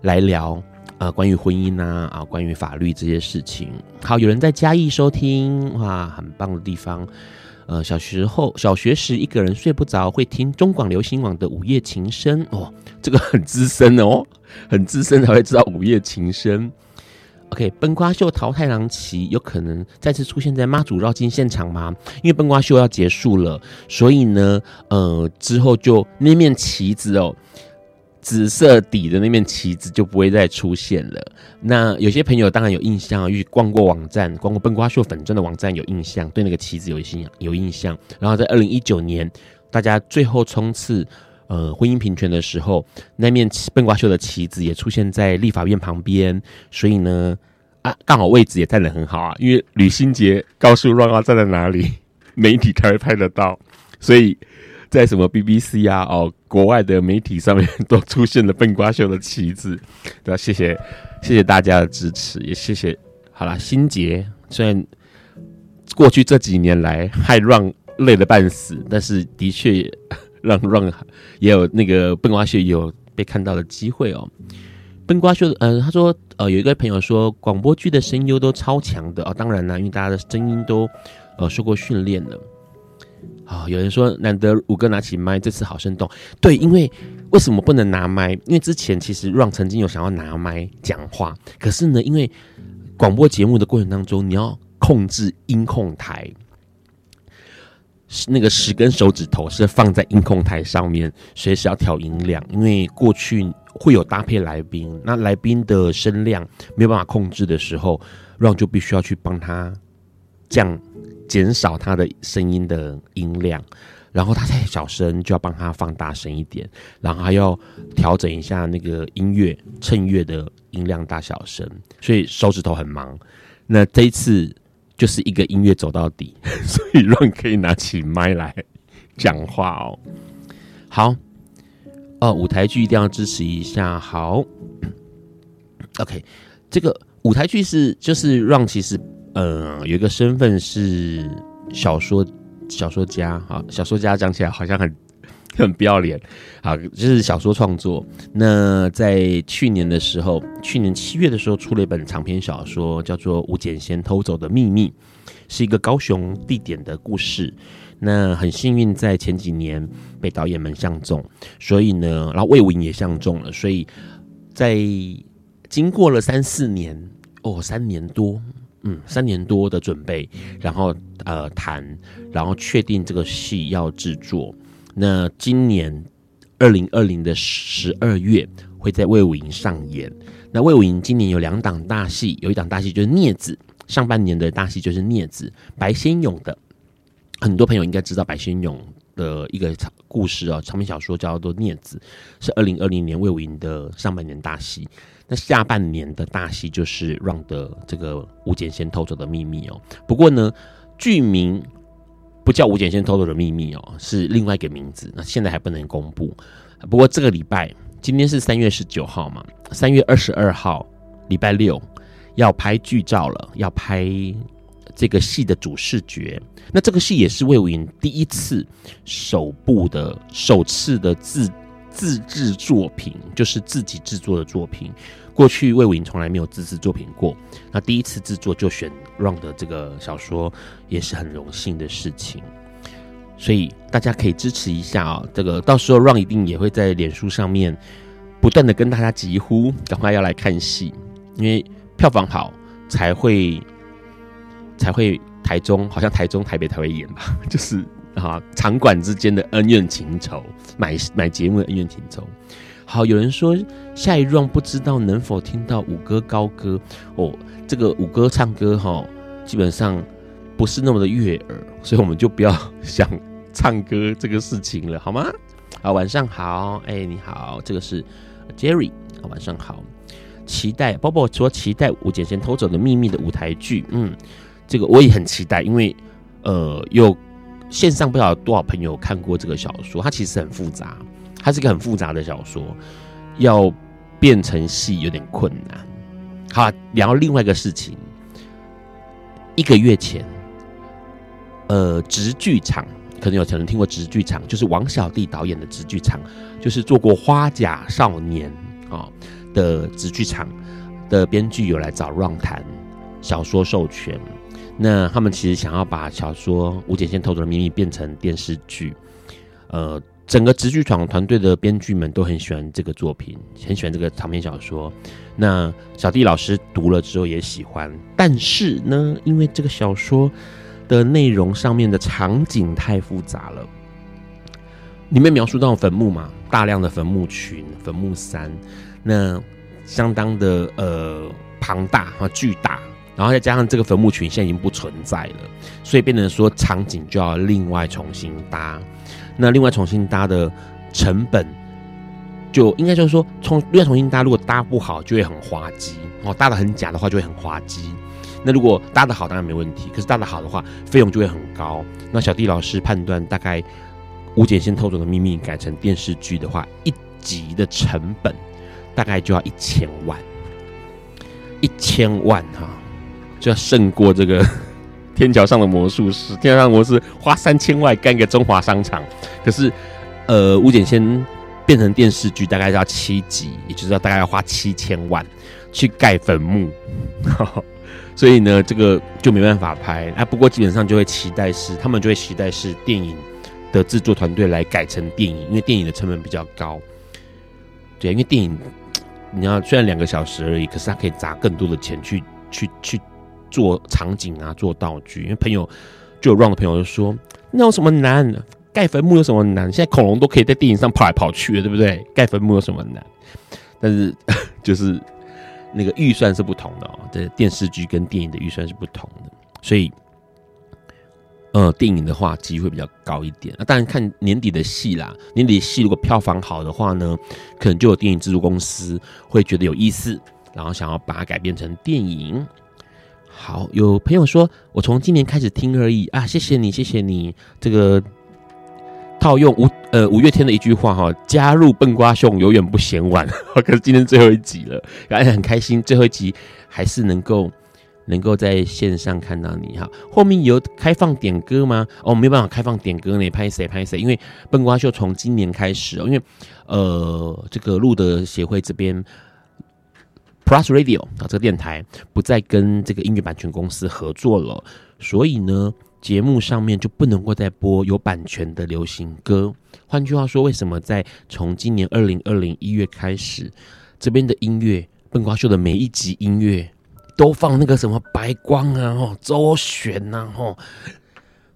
来聊。呃，关于婚姻啊，啊，关于法律这些事情，好，有人在嘉义收听，哇，很棒的地方。呃，小时候小学时一个人睡不着，会听中广流行网的午夜情深哦，这个很资深哦，很资深才会知道午夜情深。OK，笨瓜秀桃太郎旗有可能再次出现在妈祖绕境现场吗？因为笨瓜秀要结束了，所以呢，呃，之后就那面旗子哦，紫色底的那面旗子就不会再出现了。那有些朋友当然有印象，因为逛过网站，逛过笨瓜秀粉专的网站有印象，对那个旗子有印象有印象。然后在二零一九年，大家最后冲刺。呃，婚姻平权的时候，那面笨瓜秀的旗子也出现在立法院旁边，所以呢，啊，刚好位置也站得很好啊。因为吕新杰告诉 Ron 要站在哪里，媒体才会拍得到，所以在什么 BBC 啊，哦，国外的媒体上面都出现了笨瓜秀的旗子。对啊，谢谢谢谢大家的支持，也谢谢。好啦，新杰虽然过去这几年来害让累得半死，但是的确也。让让也有那个笨瓜秀有被看到的机会哦。笨瓜秀，呃，他说，呃，有一个朋友说广播剧的声优都超强的哦。当然啦，因为大家的声音都呃受过训练了。啊、有人说难得五哥拿起麦，这次好生动。对，因为为什么不能拿麦？因为之前其实 Ron 曾经有想要拿麦讲话，可是呢，因为广播节目的过程当中，你要控制音控台。那个十根手指头是放在音控台上面，随时要调音量。因为过去会有搭配来宾，那来宾的声量没有办法控制的时候，Ron 就必须要去帮他降减少他的声音的音量，然后他太小声就要帮他放大声一点，然后还要调整一下那个音乐衬乐的音量大小声，所以手指头很忙。那这一次。就是一个音乐走到底，所以 Ron 可以拿起麦来讲话哦。好，哦，舞台剧一定要支持一下。好，OK，这个舞台剧是就是 Ron 其实呃有一个身份是小说小说家哈，小说家讲起来好像很。很不要脸，好，就是小说创作。那在去年的时候，去年七月的时候，出了一本长篇小说，叫做《吴简贤偷走的秘密》，是一个高雄地点的故事。那很幸运，在前几年被导演们相中，所以呢，然后魏武营也相中了，所以在经过了三四年，哦，三年多，嗯，三年多的准备，然后呃谈，然后确定这个戏要制作。那今年二零二零的十二月会在魏武营上演。那魏武营今年有两档大戏，有一档大戏就是《镊子》，上半年的大戏就是《镊子》，白先勇的。很多朋友应该知道白先勇的一个故事哦，长篇小说叫做《镊子》，是二零二零年魏武营的上半年大戏。那下半年的大戏就是 Ron 的这个吴简先偷走的秘密哦。不过呢，剧名。不叫吴简先偷偷的秘密哦，是另外一个名字。那现在还不能公布。不过这个礼拜，今天是三月十九号嘛，三月二十二号礼拜六要拍剧照了，要拍这个戏的主视觉。那这个戏也是魏无影第一次首部的首次的自自制作品，就是自己制作的作品。过去魏武营从来没有自制作品过，那第一次制作就选 Ron 的这个小说，也是很荣幸的事情。所以大家可以支持一下啊、哦，这个到时候 Ron 一定也会在脸书上面不断的跟大家疾呼，赶快要来看戏，因为票房好才会才会台中，好像台中、台北才会演吧，就是啊场馆之间的恩怨情仇，买买节目的恩怨情仇。好，有人说下一 round 不知道能否听到五哥高歌哦，这个五哥唱歌哈、基本上不是那么的悦耳，所以我们就不要想唱歌这个事情了，好吗？好，晚上好，哎，你好，这个是 Jerry，好，晚上好，期待包包说期待吴姐先偷走的秘密的舞台剧，嗯，这个我也很期待，因为呃，有线上不知道多少朋友看过这个小说，它其实很复杂。它是一个很复杂的小说，要变成戏有点困难。好，聊另外一个事情。一个月前，呃，直剧场可能有可能听过直剧场，就是王小弟导演的直剧场，就是做过《花甲少年》啊的直剧场的编剧有来找 Ron 谈小说授权。那他们其实想要把小说《吴简先偷走的秘密》变成电视剧，呃。整个直剧闯团队的编剧们都很喜欢这个作品，很喜欢这个长篇小说。那小弟老师读了之后也喜欢，但是呢，因为这个小说的内容上面的场景太复杂了，里面描述到坟墓嘛，大量的坟墓群、坟墓山，那相当的呃庞大和巨大，然后再加上这个坟墓群现在已经不存在了，所以变成说场景就要另外重新搭。那另外重新搭的成本，就应该就是说，从另外重新搭，如果搭不好就会很滑稽哦，搭的很假的话就会很滑稽。那如果搭的好当然没问题，可是搭的好的话，费用就会很高。那小弟老师判断，大概《吴捡先偷走的秘密》改成电视剧的话，一集的成本大概就要一千万，一千万哈，就要胜过这个。天桥上的魔术师，天桥上的魔术师花三千万干个中华商场，可是，呃，吴捡先变成电视剧，大概要七集，也就是要大概要花七千万去盖坟墓，所以呢，这个就没办法拍啊。不过基本上就会期待是，他们就会期待是电影的制作团队来改成电影，因为电影的成本比较高。对，因为电影你要虽然两个小时而已，可是它可以砸更多的钱去去去。做场景啊，做道具，因为朋友就有 run 的朋友就说：“那有什么难？盖坟墓有什么难？现在恐龙都可以在电影上跑来跑去，对不对？盖坟墓有什么难？”但是就是那个预算是不同的哦，这电视剧跟电影的预算是不同的，所以呃，电影的话机会比较高一点。那当然看年底的戏啦，年底的戏如果票房好的话呢，可能就有电影制作公司会觉得有意思，然后想要把它改编成电影。好，有朋友说，我从今年开始听而已啊，谢谢你，谢谢你。这个套用五呃五月天的一句话哈，加入笨瓜秀永远不嫌晚。可是今天最后一集了，然后很开心，最后一集还是能够能够在线上看到你哈。后面有开放点歌吗？哦，没有办法开放点歌呢，拍谁拍谁？因为笨瓜秀从今年开始哦，因为呃这个路德协会这边。Plus Radio 啊，这个电台不再跟这个音乐版权公司合作了，所以呢，节目上面就不能够再播有版权的流行歌。换句话说，为什么在从今年二零二零一月开始，这边的音乐笨瓜秀的每一集音乐都放那个什么白光啊、哦周璇呐、啊、哦，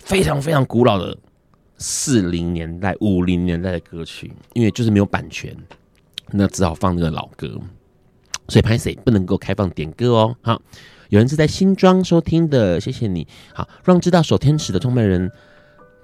非常非常古老的四零年代、五零年代的歌曲，因为就是没有版权，那只好放那个老歌。所以拍谁不能够开放点歌哦。好，有人是在新庄收听的，谢谢你。好，让知道守天使的创办人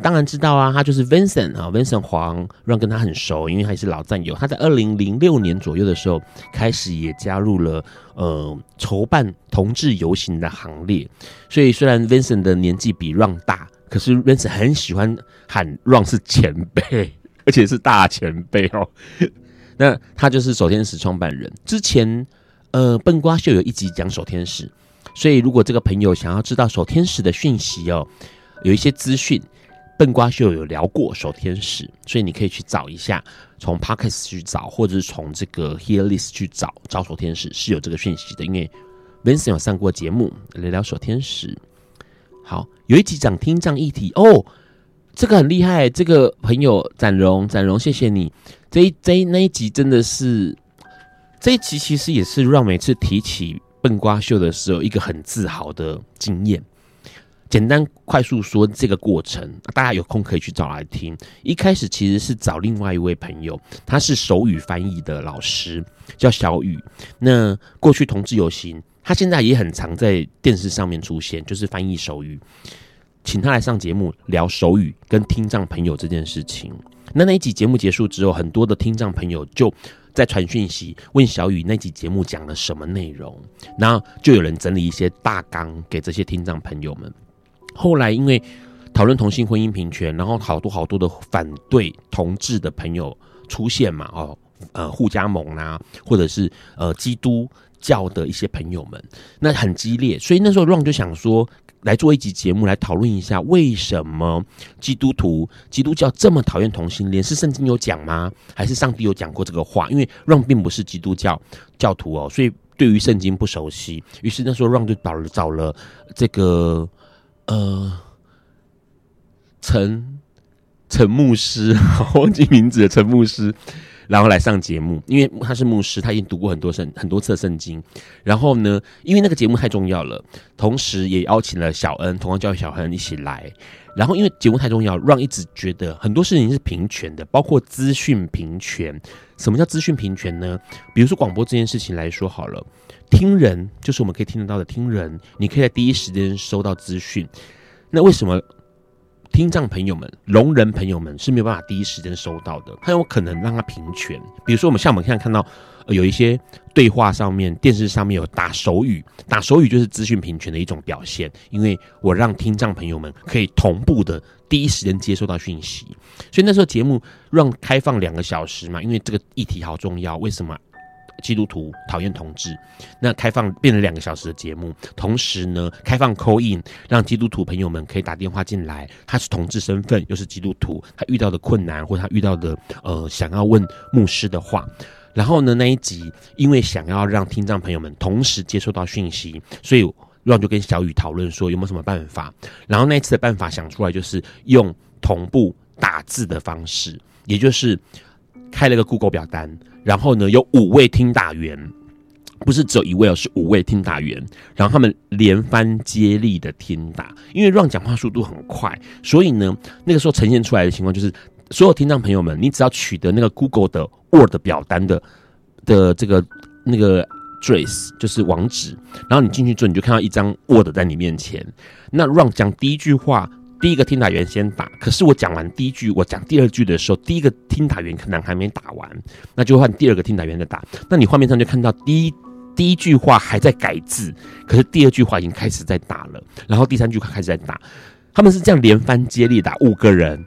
当然知道啊，他就是 Vincent 啊，Vincent 黄，让跟他很熟，因为他也是老战友。他在二零零六年左右的时候开始也加入了呃筹办同志游行的行列。所以虽然 Vincent 的年纪比让大，可是 Vincent 很喜欢喊让是前辈，而且是大前辈哦。那他就是守天使创办人。之前，呃，笨瓜秀有一集讲守天使，所以如果这个朋友想要知道守天使的讯息哦，有一些资讯，笨瓜秀有聊过守天使，所以你可以去找一下，从 Podcast 去找，或者是从这个 Hearlist 去找，找守天使是有这个讯息的。因为 Vincent 有上过节目聊聊守天使。好，有一集讲听障议题哦。这个很厉害，这个朋友展荣，展荣，谢谢你。这一这一那一集真的是，这一集其实也是让每次提起笨瓜秀的时候一个很自豪的经验。简单快速说这个过程，大家有空可以去找来听。一开始其实是找另外一位朋友，他是手语翻译的老师，叫小雨。那过去同志游行，他现在也很常在电视上面出现，就是翻译手语。请他来上节目聊手语跟听障朋友这件事情。那那一集节目结束之后，很多的听障朋友就在传讯息问小雨那集节目讲了什么内容，然后就有人整理一些大纲给这些听障朋友们。后来因为讨论同性婚姻平权，然后好多好多的反对同志的朋友出现嘛，哦，呃，护家盟啊，或者是呃基督教的一些朋友们，那很激烈，所以那时候 Ron 就想说。来做一集节目来讨论一下，为什么基督徒、基督教这么讨厌同性恋？是圣经有讲吗？还是上帝有讲过这个话？因为让并不是基督教教徒哦，所以对于圣经不熟悉。于是那时候让就找了找了这个呃陈陈牧师，忘记名字的陈牧师。然后来上节目，因为他是牧师，他已经读过很多圣很多次圣经。然后呢，因为那个节目太重要了，同时也邀请了小恩，同样教育小恩一起来。然后因为节目太重要，让一直觉得很多事情是平权的，包括资讯平权。什么叫资讯平权呢？比如说广播这件事情来说好了，听人就是我们可以听得到的听人，你可以在第一时间收到资讯。那为什么？听障朋友们、聋人朋友们是没有办法第一时间收到的，很有可能让他平权。比如说，我们像我们现在看到，呃，有一些对话上面、电视上面有打手语，打手语就是资讯平权的一种表现，因为我让听障朋友们可以同步的第一时间接收到讯息。所以那时候节目让开放两个小时嘛，因为这个议题好重要。为什么？基督徒讨厌同志，那开放变成两个小时的节目，同时呢，开放 call in，让基督徒朋友们可以打电话进来。他是同志身份，又是基督徒，他遇到的困难或他遇到的呃想要问牧师的话，然后呢，那一集因为想要让听障朋友们同时接收到讯息，所以 Ron 就跟小雨讨论说有没有什么办法。然后那一次的办法想出来就是用同步打字的方式，也就是开了个 Google 表单。然后呢，有五位听打员，不是只有一位哦，是五位听打员。然后他们连番接力的听打，因为 Ron 讲话速度很快，所以呢，那个时候呈现出来的情况就是，所有听障朋友们，你只要取得那个 Google 的 Word 表单的的这个那个 address 就是网址，然后你进去之后，你就看到一张 Word 在你面前。那 Ron 讲第一句话。第一个听打员先打，可是我讲完第一句，我讲第二句的时候，第一个听打员可能还没打完，那就换第二个听打员再打。那你画面上就看到第一第一句话还在改字，可是第二句话已经开始在打了，然后第三句话开始在打。他们是这样连番接力打，五个人，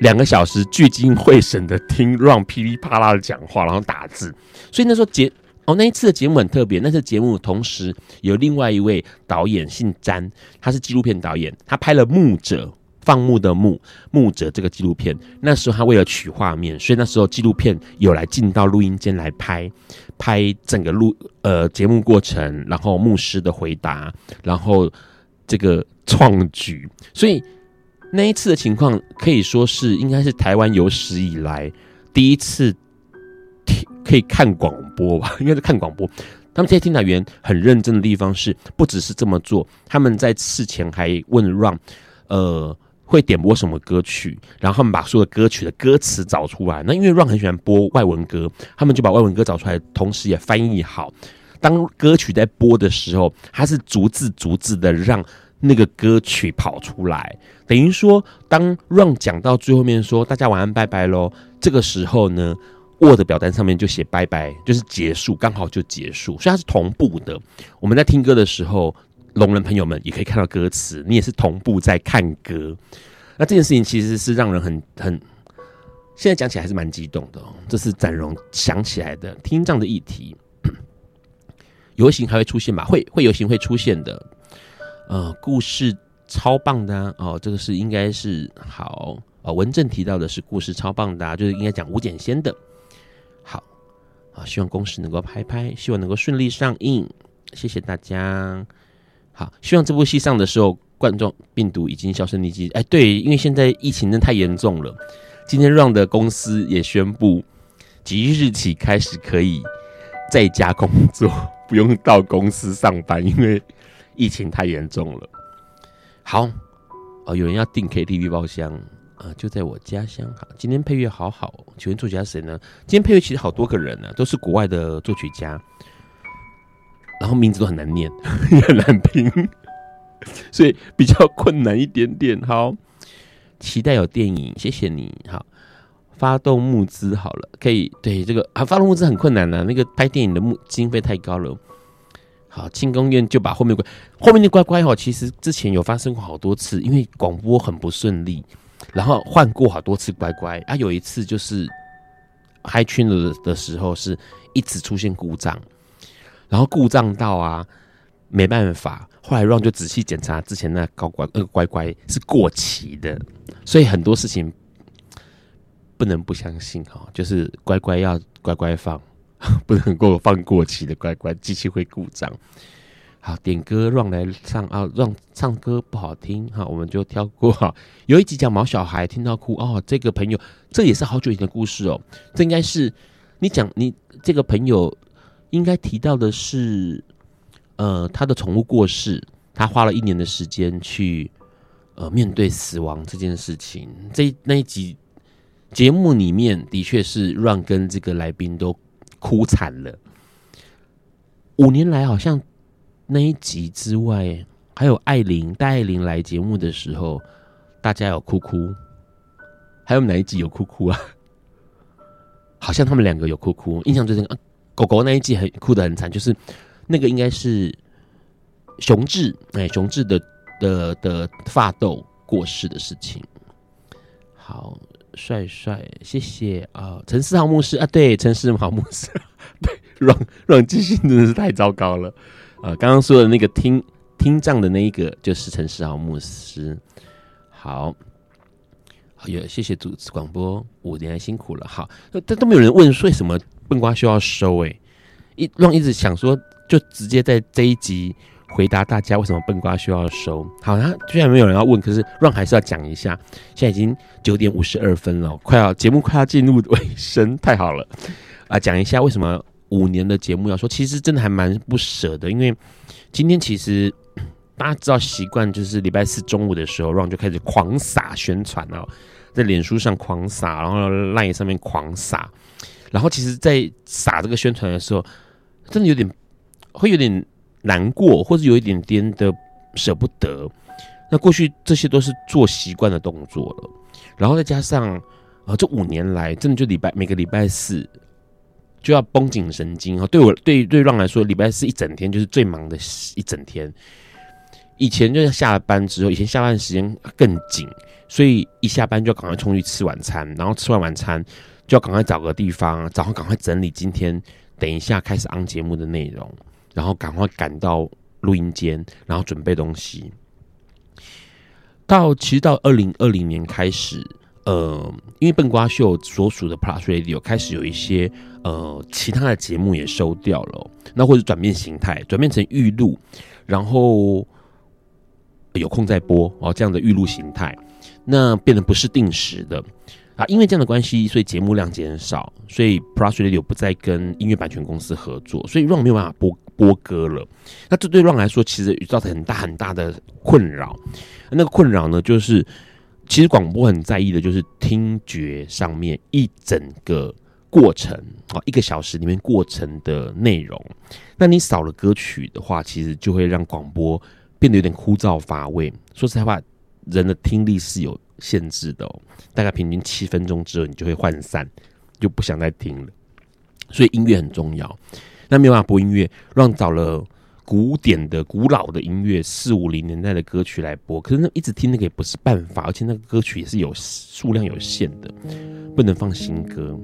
两个小时聚精会神的听 Ron 噼里啪啦的讲话，然后打字。所以那时候结。哦，那一次的节目很特别。那次节目同时有另外一位导演，姓詹，他是纪录片导演，他拍了《牧者》，放牧的牧，牧者这个纪录片。那时候他为了取画面，所以那时候纪录片有来进到录音间来拍，拍整个录呃节目过程，然后牧师的回答，然后这个创举。所以那一次的情况可以说是应该是台湾有史以来第一次。可以看广播吧，应该是看广播。他们这些听打员很认真的地方是，不只是这么做，他们在事前还问 Ron，呃，会点播什么歌曲，然后他们把所有的歌曲的歌词找出来。那因为 Ron 很喜欢播外文歌，他们就把外文歌找出来，同时也翻译好。当歌曲在播的时候，他是逐字逐字的让那个歌曲跑出来，等于说，当 Ron 讲到最后面说“大家晚安，拜拜喽”，这个时候呢。Word 表单上面就写拜拜，就是结束，刚好就结束，所以它是同步的。我们在听歌的时候，聋人朋友们也可以看到歌词，你也是同步在看歌。那这件事情其实是让人很很，现在讲起来还是蛮激动的哦。这是展荣想起来的听障的议题，游行还会出现吧？会会游行会出现的。呃，故事超棒的啊，哦，这个是应该是好哦。文正提到的是故事超棒的啊，就是应该讲吴简先的。啊，希望公司能够拍拍，希望能够顺利上映。谢谢大家。好，希望这部戏上的时候，冠状病毒已经销声匿迹。哎，对，因为现在疫情真的太严重了。今天 Ron 的公司也宣布，即日起开始可以在家工作，不用到公司上班，因为疫情太严重了。好，哦，有人要订 KTV 包厢。啊，就在我家乡。哈，今天配乐好好。请问作曲家谁呢？今天配乐其实好多个人呢、都是国外的作曲家，然后名字都很难念，也很难拼，所以比较困难一点点。好，期待有电影，谢谢你。好，发动募资好了，可以对这个啊，发动募资很困难的、那个拍电影的募经费太高了。好，庆功宴就把后面乖，后面的乖乖哈，其实之前有发生过好多次，因为广播很不顺利。然后换过好多次乖乖啊，有一次就是嗨圈了的时候，是一直出现故障，然后故障到啊没办法，后来 Ron 就仔细检查之前那高乖那个乖乖是过期的，所以很多事情不能不相信哈，就是乖乖要乖乖放，不能够放过期的乖乖，机器会故障。好，点歌让来唱啊，让唱歌不好听哈，我们就跳过哈。有一集讲毛小孩听到哭哦，这个朋友这也是好久以前的故事哦。这应该是你讲你这个朋友应该提到的是，呃，他的宠物过世，他花了一年的时间去呃面对死亡这件事情。这那一集节目里面的确是让跟这个来宾都哭惨了。五年来好像。那一集之外，还有艾琳带艾琳来节目的时候，大家有哭哭。还有哪一集有哭哭啊？好像他们两个有哭哭。印象最深啊，狗狗那一集很哭得很惨，就是那个应该是熊志哎，熊志的的的发斗过世的事情。好帅帅，谢谢啊，陈思豪牧师啊，对，陈思豪牧师，对，软软记性真的是太糟糕了。呃，刚刚说的那个听听障的那一个，就是陈世豪牧师。好，好，有谢谢主持广播，五年辛苦了。好，但都没有人问为什么笨瓜需要收？哎，一让一直想说，就直接在这一集回答大家为什么笨瓜需要收。好，那居然没有人要问，可是让还是要讲一下。现在已经九点五十二分了，快要节目快要进入尾声，太好了啊！讲一下为什么。五年的节目要说，其实真的还蛮不舍的，因为今天其实大家知道习惯就是礼拜四中午的时候，Ron 就开始狂撒宣传哦，在脸书上狂撒，然后 Line 上面狂撒，然后其实，在撒这个宣传的时候，真的有点会有点难过，或者有一点点的舍不得。那过去这些都是做习惯的动作了，然后再加上啊、呃，这五年来真的就礼拜每个礼拜四。就要绷紧神经哦！对我对对浪来说，礼拜四一整天就是最忙的一整天。以前就是下了班之后，以前下班时间更紧，所以一下班就赶快冲去吃晚餐，然后吃完晚餐就要赶快找个地方，早上赶快整理今天等一下开始 on 节目的内容，然后赶快赶到录音间，然后准备东西。到其实到二零二零年开始。呃，因为笨瓜秀所属的 Plus Radio 开始有一些呃其他的节目也收掉了，那或者转变形态，转变成预录，然后有空再播哦，这样的预录形态，那变得不是定时的啊。因为这样的关系，所以节目量减少，所以 Plus Radio 不再跟音乐版权公司合作，所以 Ron 没有办法播播歌了。那这对 Ron 来说，其实造成很大很大的困扰。那个困扰呢，就是。其实广播很在意的就是听觉上面一整个过程啊，一个小时里面过程的内容。那你少了歌曲的话，其实就会让广播变得有点枯燥乏味。说实在话，人的听力是有限制的，大概平均七分钟之后，你就会涣散，就不想再听了。所以音乐很重要。那没有办法播音乐，让找了。古典的、古老的音乐，四五零年代的歌曲来播，可是那一直听那个也不是办法，而且那个歌曲也是有数量有限的，不能放新歌。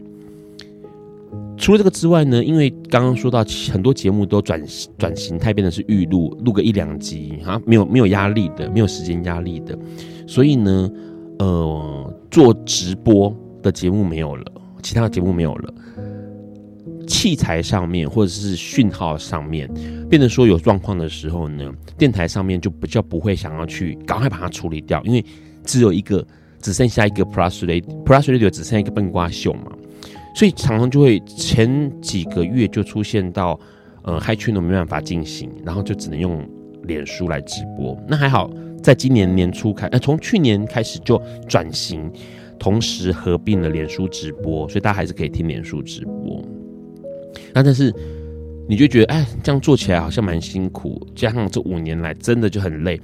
除了这个之外呢，因为刚刚说到很多节目都转转型态，变成是预录，录个一两集啊，没有没有压力的，没有时间压力的，所以呢，呃，做直播的节目没有了，其他的节目没有了。器材上面或者是讯号上面，变得说有状况的时候呢，电台上面就比较不会想要去赶快把它处理掉，因为只有一个，只剩下一个 Plus Radio，Plus Radio 只剩一个笨瓜秀嘛，所以常常就会前几个月就出现到，呃，Hi 群都没办法进行，然后就只能用脸书来直播。那还好，在今年年初开，呃，从去年开始就转型，同时合并了脸书直播，所以大家还是可以听脸书直播。但是，你就觉得哎，这样做起来好像蛮辛苦，加上这五年来真的就很累。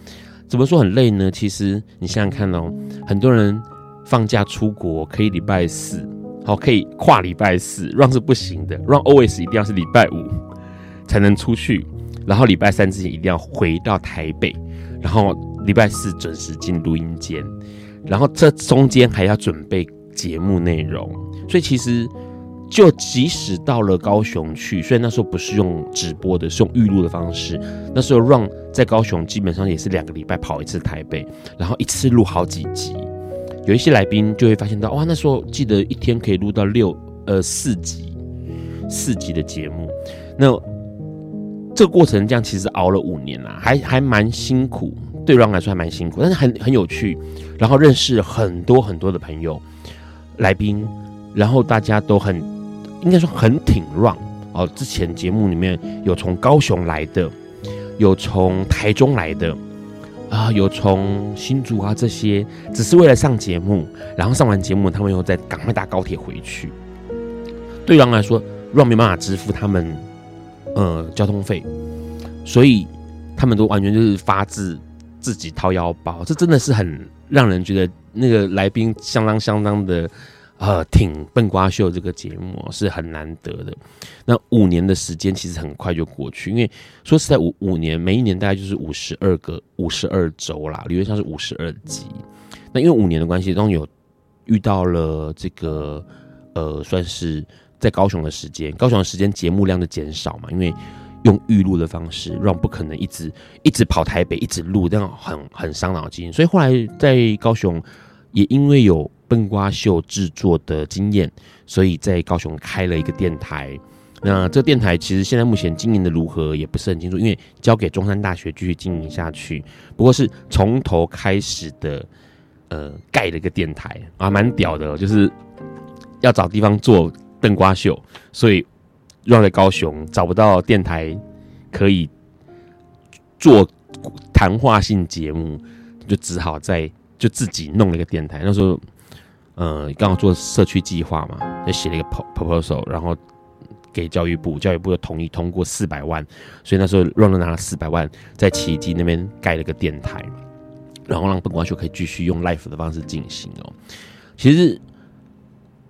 怎么说很累呢？其实你想想看哦，很多人放假出国可以礼拜四，好可以跨礼拜四，run 是不行的，run always 一定要是礼拜五才能出去，然后礼拜三之前一定要回到台北，然后礼拜四准时进录音间，然后这中间还要准备节目内容，所以其实。就即使到了高雄去，虽然那时候不是用直播的，是用预录的方式。那时候 Ron 在高雄基本上也是两个礼拜跑一次台北，然后一次录好几集。有一些来宾就会发现到，哇，那时候记得一天可以录到六呃四集四集的节目。那这个过程这样其实熬了五年啦，还还蛮辛苦，对 Ron 来说还蛮辛苦，但是很很有趣，然后认识很多很多的朋友、来宾，然后大家都很应该说很挺 Ron 哦。之前节目里面有从高雄来的，有从台中来的啊，有从新竹啊这些，只是为了上节目，然后上完节目他们又再赶快搭高铁回去。对狼来说，Ron 没办法支付他们。呃，交通费，所以他们都完全就是发自自己掏腰包，这真的是很让人觉得那个来宾相当相当的呃挺笨瓜秀这个节目是很难得的。那五年的时间其实很快就过去，因为说实在五五年，每一年大概就是五十二个五十二周啦，理论上是五十二集。那因为五年的关系，当有遇到了这个呃，算是。在高雄的时间，高雄的时间节目量的减少嘛，因为用预录的方式，让不可能一直一直跑台北，一直录，这样很很伤脑筋。所以后来在高雄，也因为有笨瓜秀制作的经验，所以在高雄开了一个电台。那这个电台其实现在目前经营的如何也不是很清楚，因为交给中山大学继续经营下去。不过是从头开始的，呃，盖了一个电台啊，蛮屌的，就是要找地方做。笨瓜秀，所以绕在高雄找不到电台可以做谈话性节目，就只好在就自己弄了一个电台。那时候，呃，刚好做社区计划嘛，就写了一个 proposal，然后给教育部，教育部又同意通过四百万，所以那时候 Ron 拿了四百万，在奇迹那边盖了个电台，然后让笨瓜秀可以继续用 life 的方式进行哦。其实。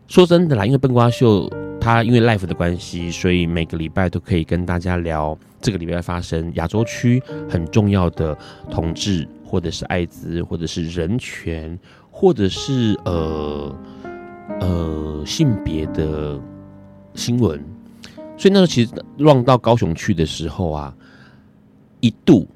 说真的啦，因为笨瓜秀他因为 life 的关系，所以每个礼拜都可以跟大家聊这个礼拜发生亚洲区很重要的同志，或者是艾滋，或者是人权，或者是呃呃性别的新闻。所以那时候其实 Ron 到高雄去的时候啊，一度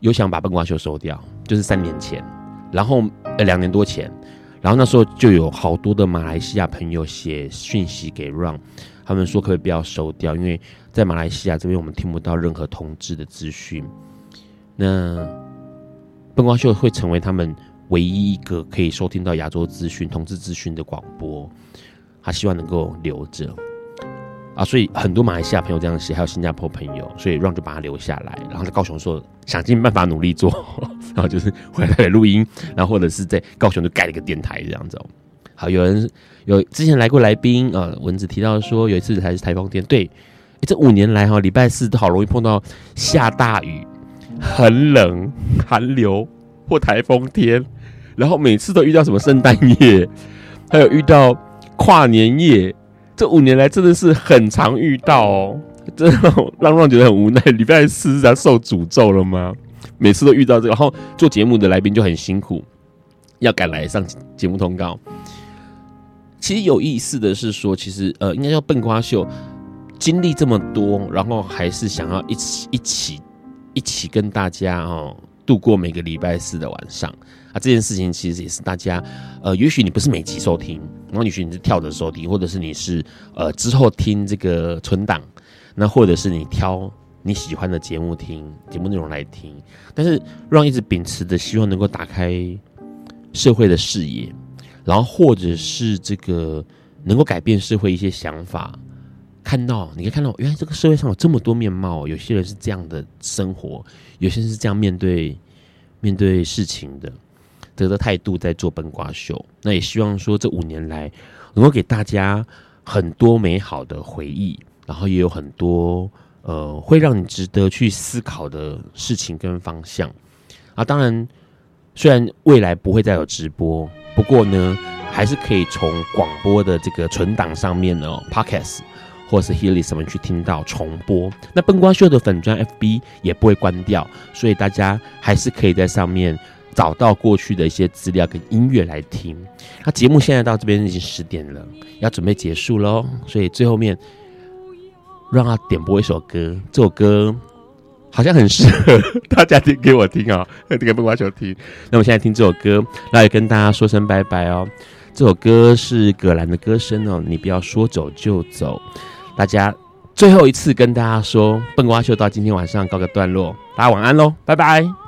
有想把笨瓜秀收掉，就是三年前，然后呃两年多前。然后那时候就有好多的马来西亚朋友写讯息给 Ron，他们说可不可以不要收掉，因为在马来西亚这边我们听不到任何同志的资讯。那笨瓜秀会成为他们唯一一个可以收听到亚洲资讯、同志资讯的广播，他希望能够留着。啊，所以很多马来西亚朋友这样写，还有新加坡朋友，所以 Ron 就把他留下来，然后在高雄说想尽办法努力做，然后就是回来录音，然后或者是在高雄就盖了一个电台这样子。好，有人有之前来过来宾啊，蚊子提到说有一次还是台风天，对，这五年来哈，礼拜四都好容易碰到下大雨、很冷、寒流或台风天，然后每次都遇到什么圣诞夜，还有遇到跨年夜。这五年来真的是很常遇到哦，真的让 Ron 觉得很无奈。礼拜四是要受诅咒了吗？每次都遇到这个，然后做节目的来宾就很辛苦，要赶来上节目通告。其实有意思的是说，其实呃，应该叫笨瓜秀经历这么多，然后还是想要一起一起一起跟大家哦。度过每个礼拜四的晚上啊，这件事情其实也是大家，呃，也许你不是每集收听，然后也许你是跳着收听，或者是你是呃之后听这个存档，那或者是你挑你喜欢的节目听节目内容来听，但是让一直秉持的希望能够打开社会的视野，然后或者是这个能够改变社会一些想法。看到，你可以看到，原来这个社会上有这么多面貌。有些人是这样的生活，有些人是这样面对面对事情的，这个态度在做本瓜秀。那也希望说，这五年来能够给大家很多美好的回忆，然后也有很多呃会让你值得去思考的事情跟方向啊。当然，虽然未来不会再有直播，不过呢，还是可以从广播的这个存档上面呢，Podcast。或是 Healy 什么去听到重播，那笨瓜秀的粉砖 FB 也不会关掉，所以大家还是可以在上面找到过去的一些资料跟音乐来听。那节目现在到这边已经十点了，要准备结束喽，所以最后面让他点播一首歌，这首歌好像很适合大家听给我听啊，这个笨瓜秀听。那我现在听这首歌，那也跟大家说声拜拜哦。这首歌是葛兰的歌声哦，你不要说走就走。大家最后一次跟大家说，笨瓜秀到今天晚上告个段落，大家晚安喽，拜拜。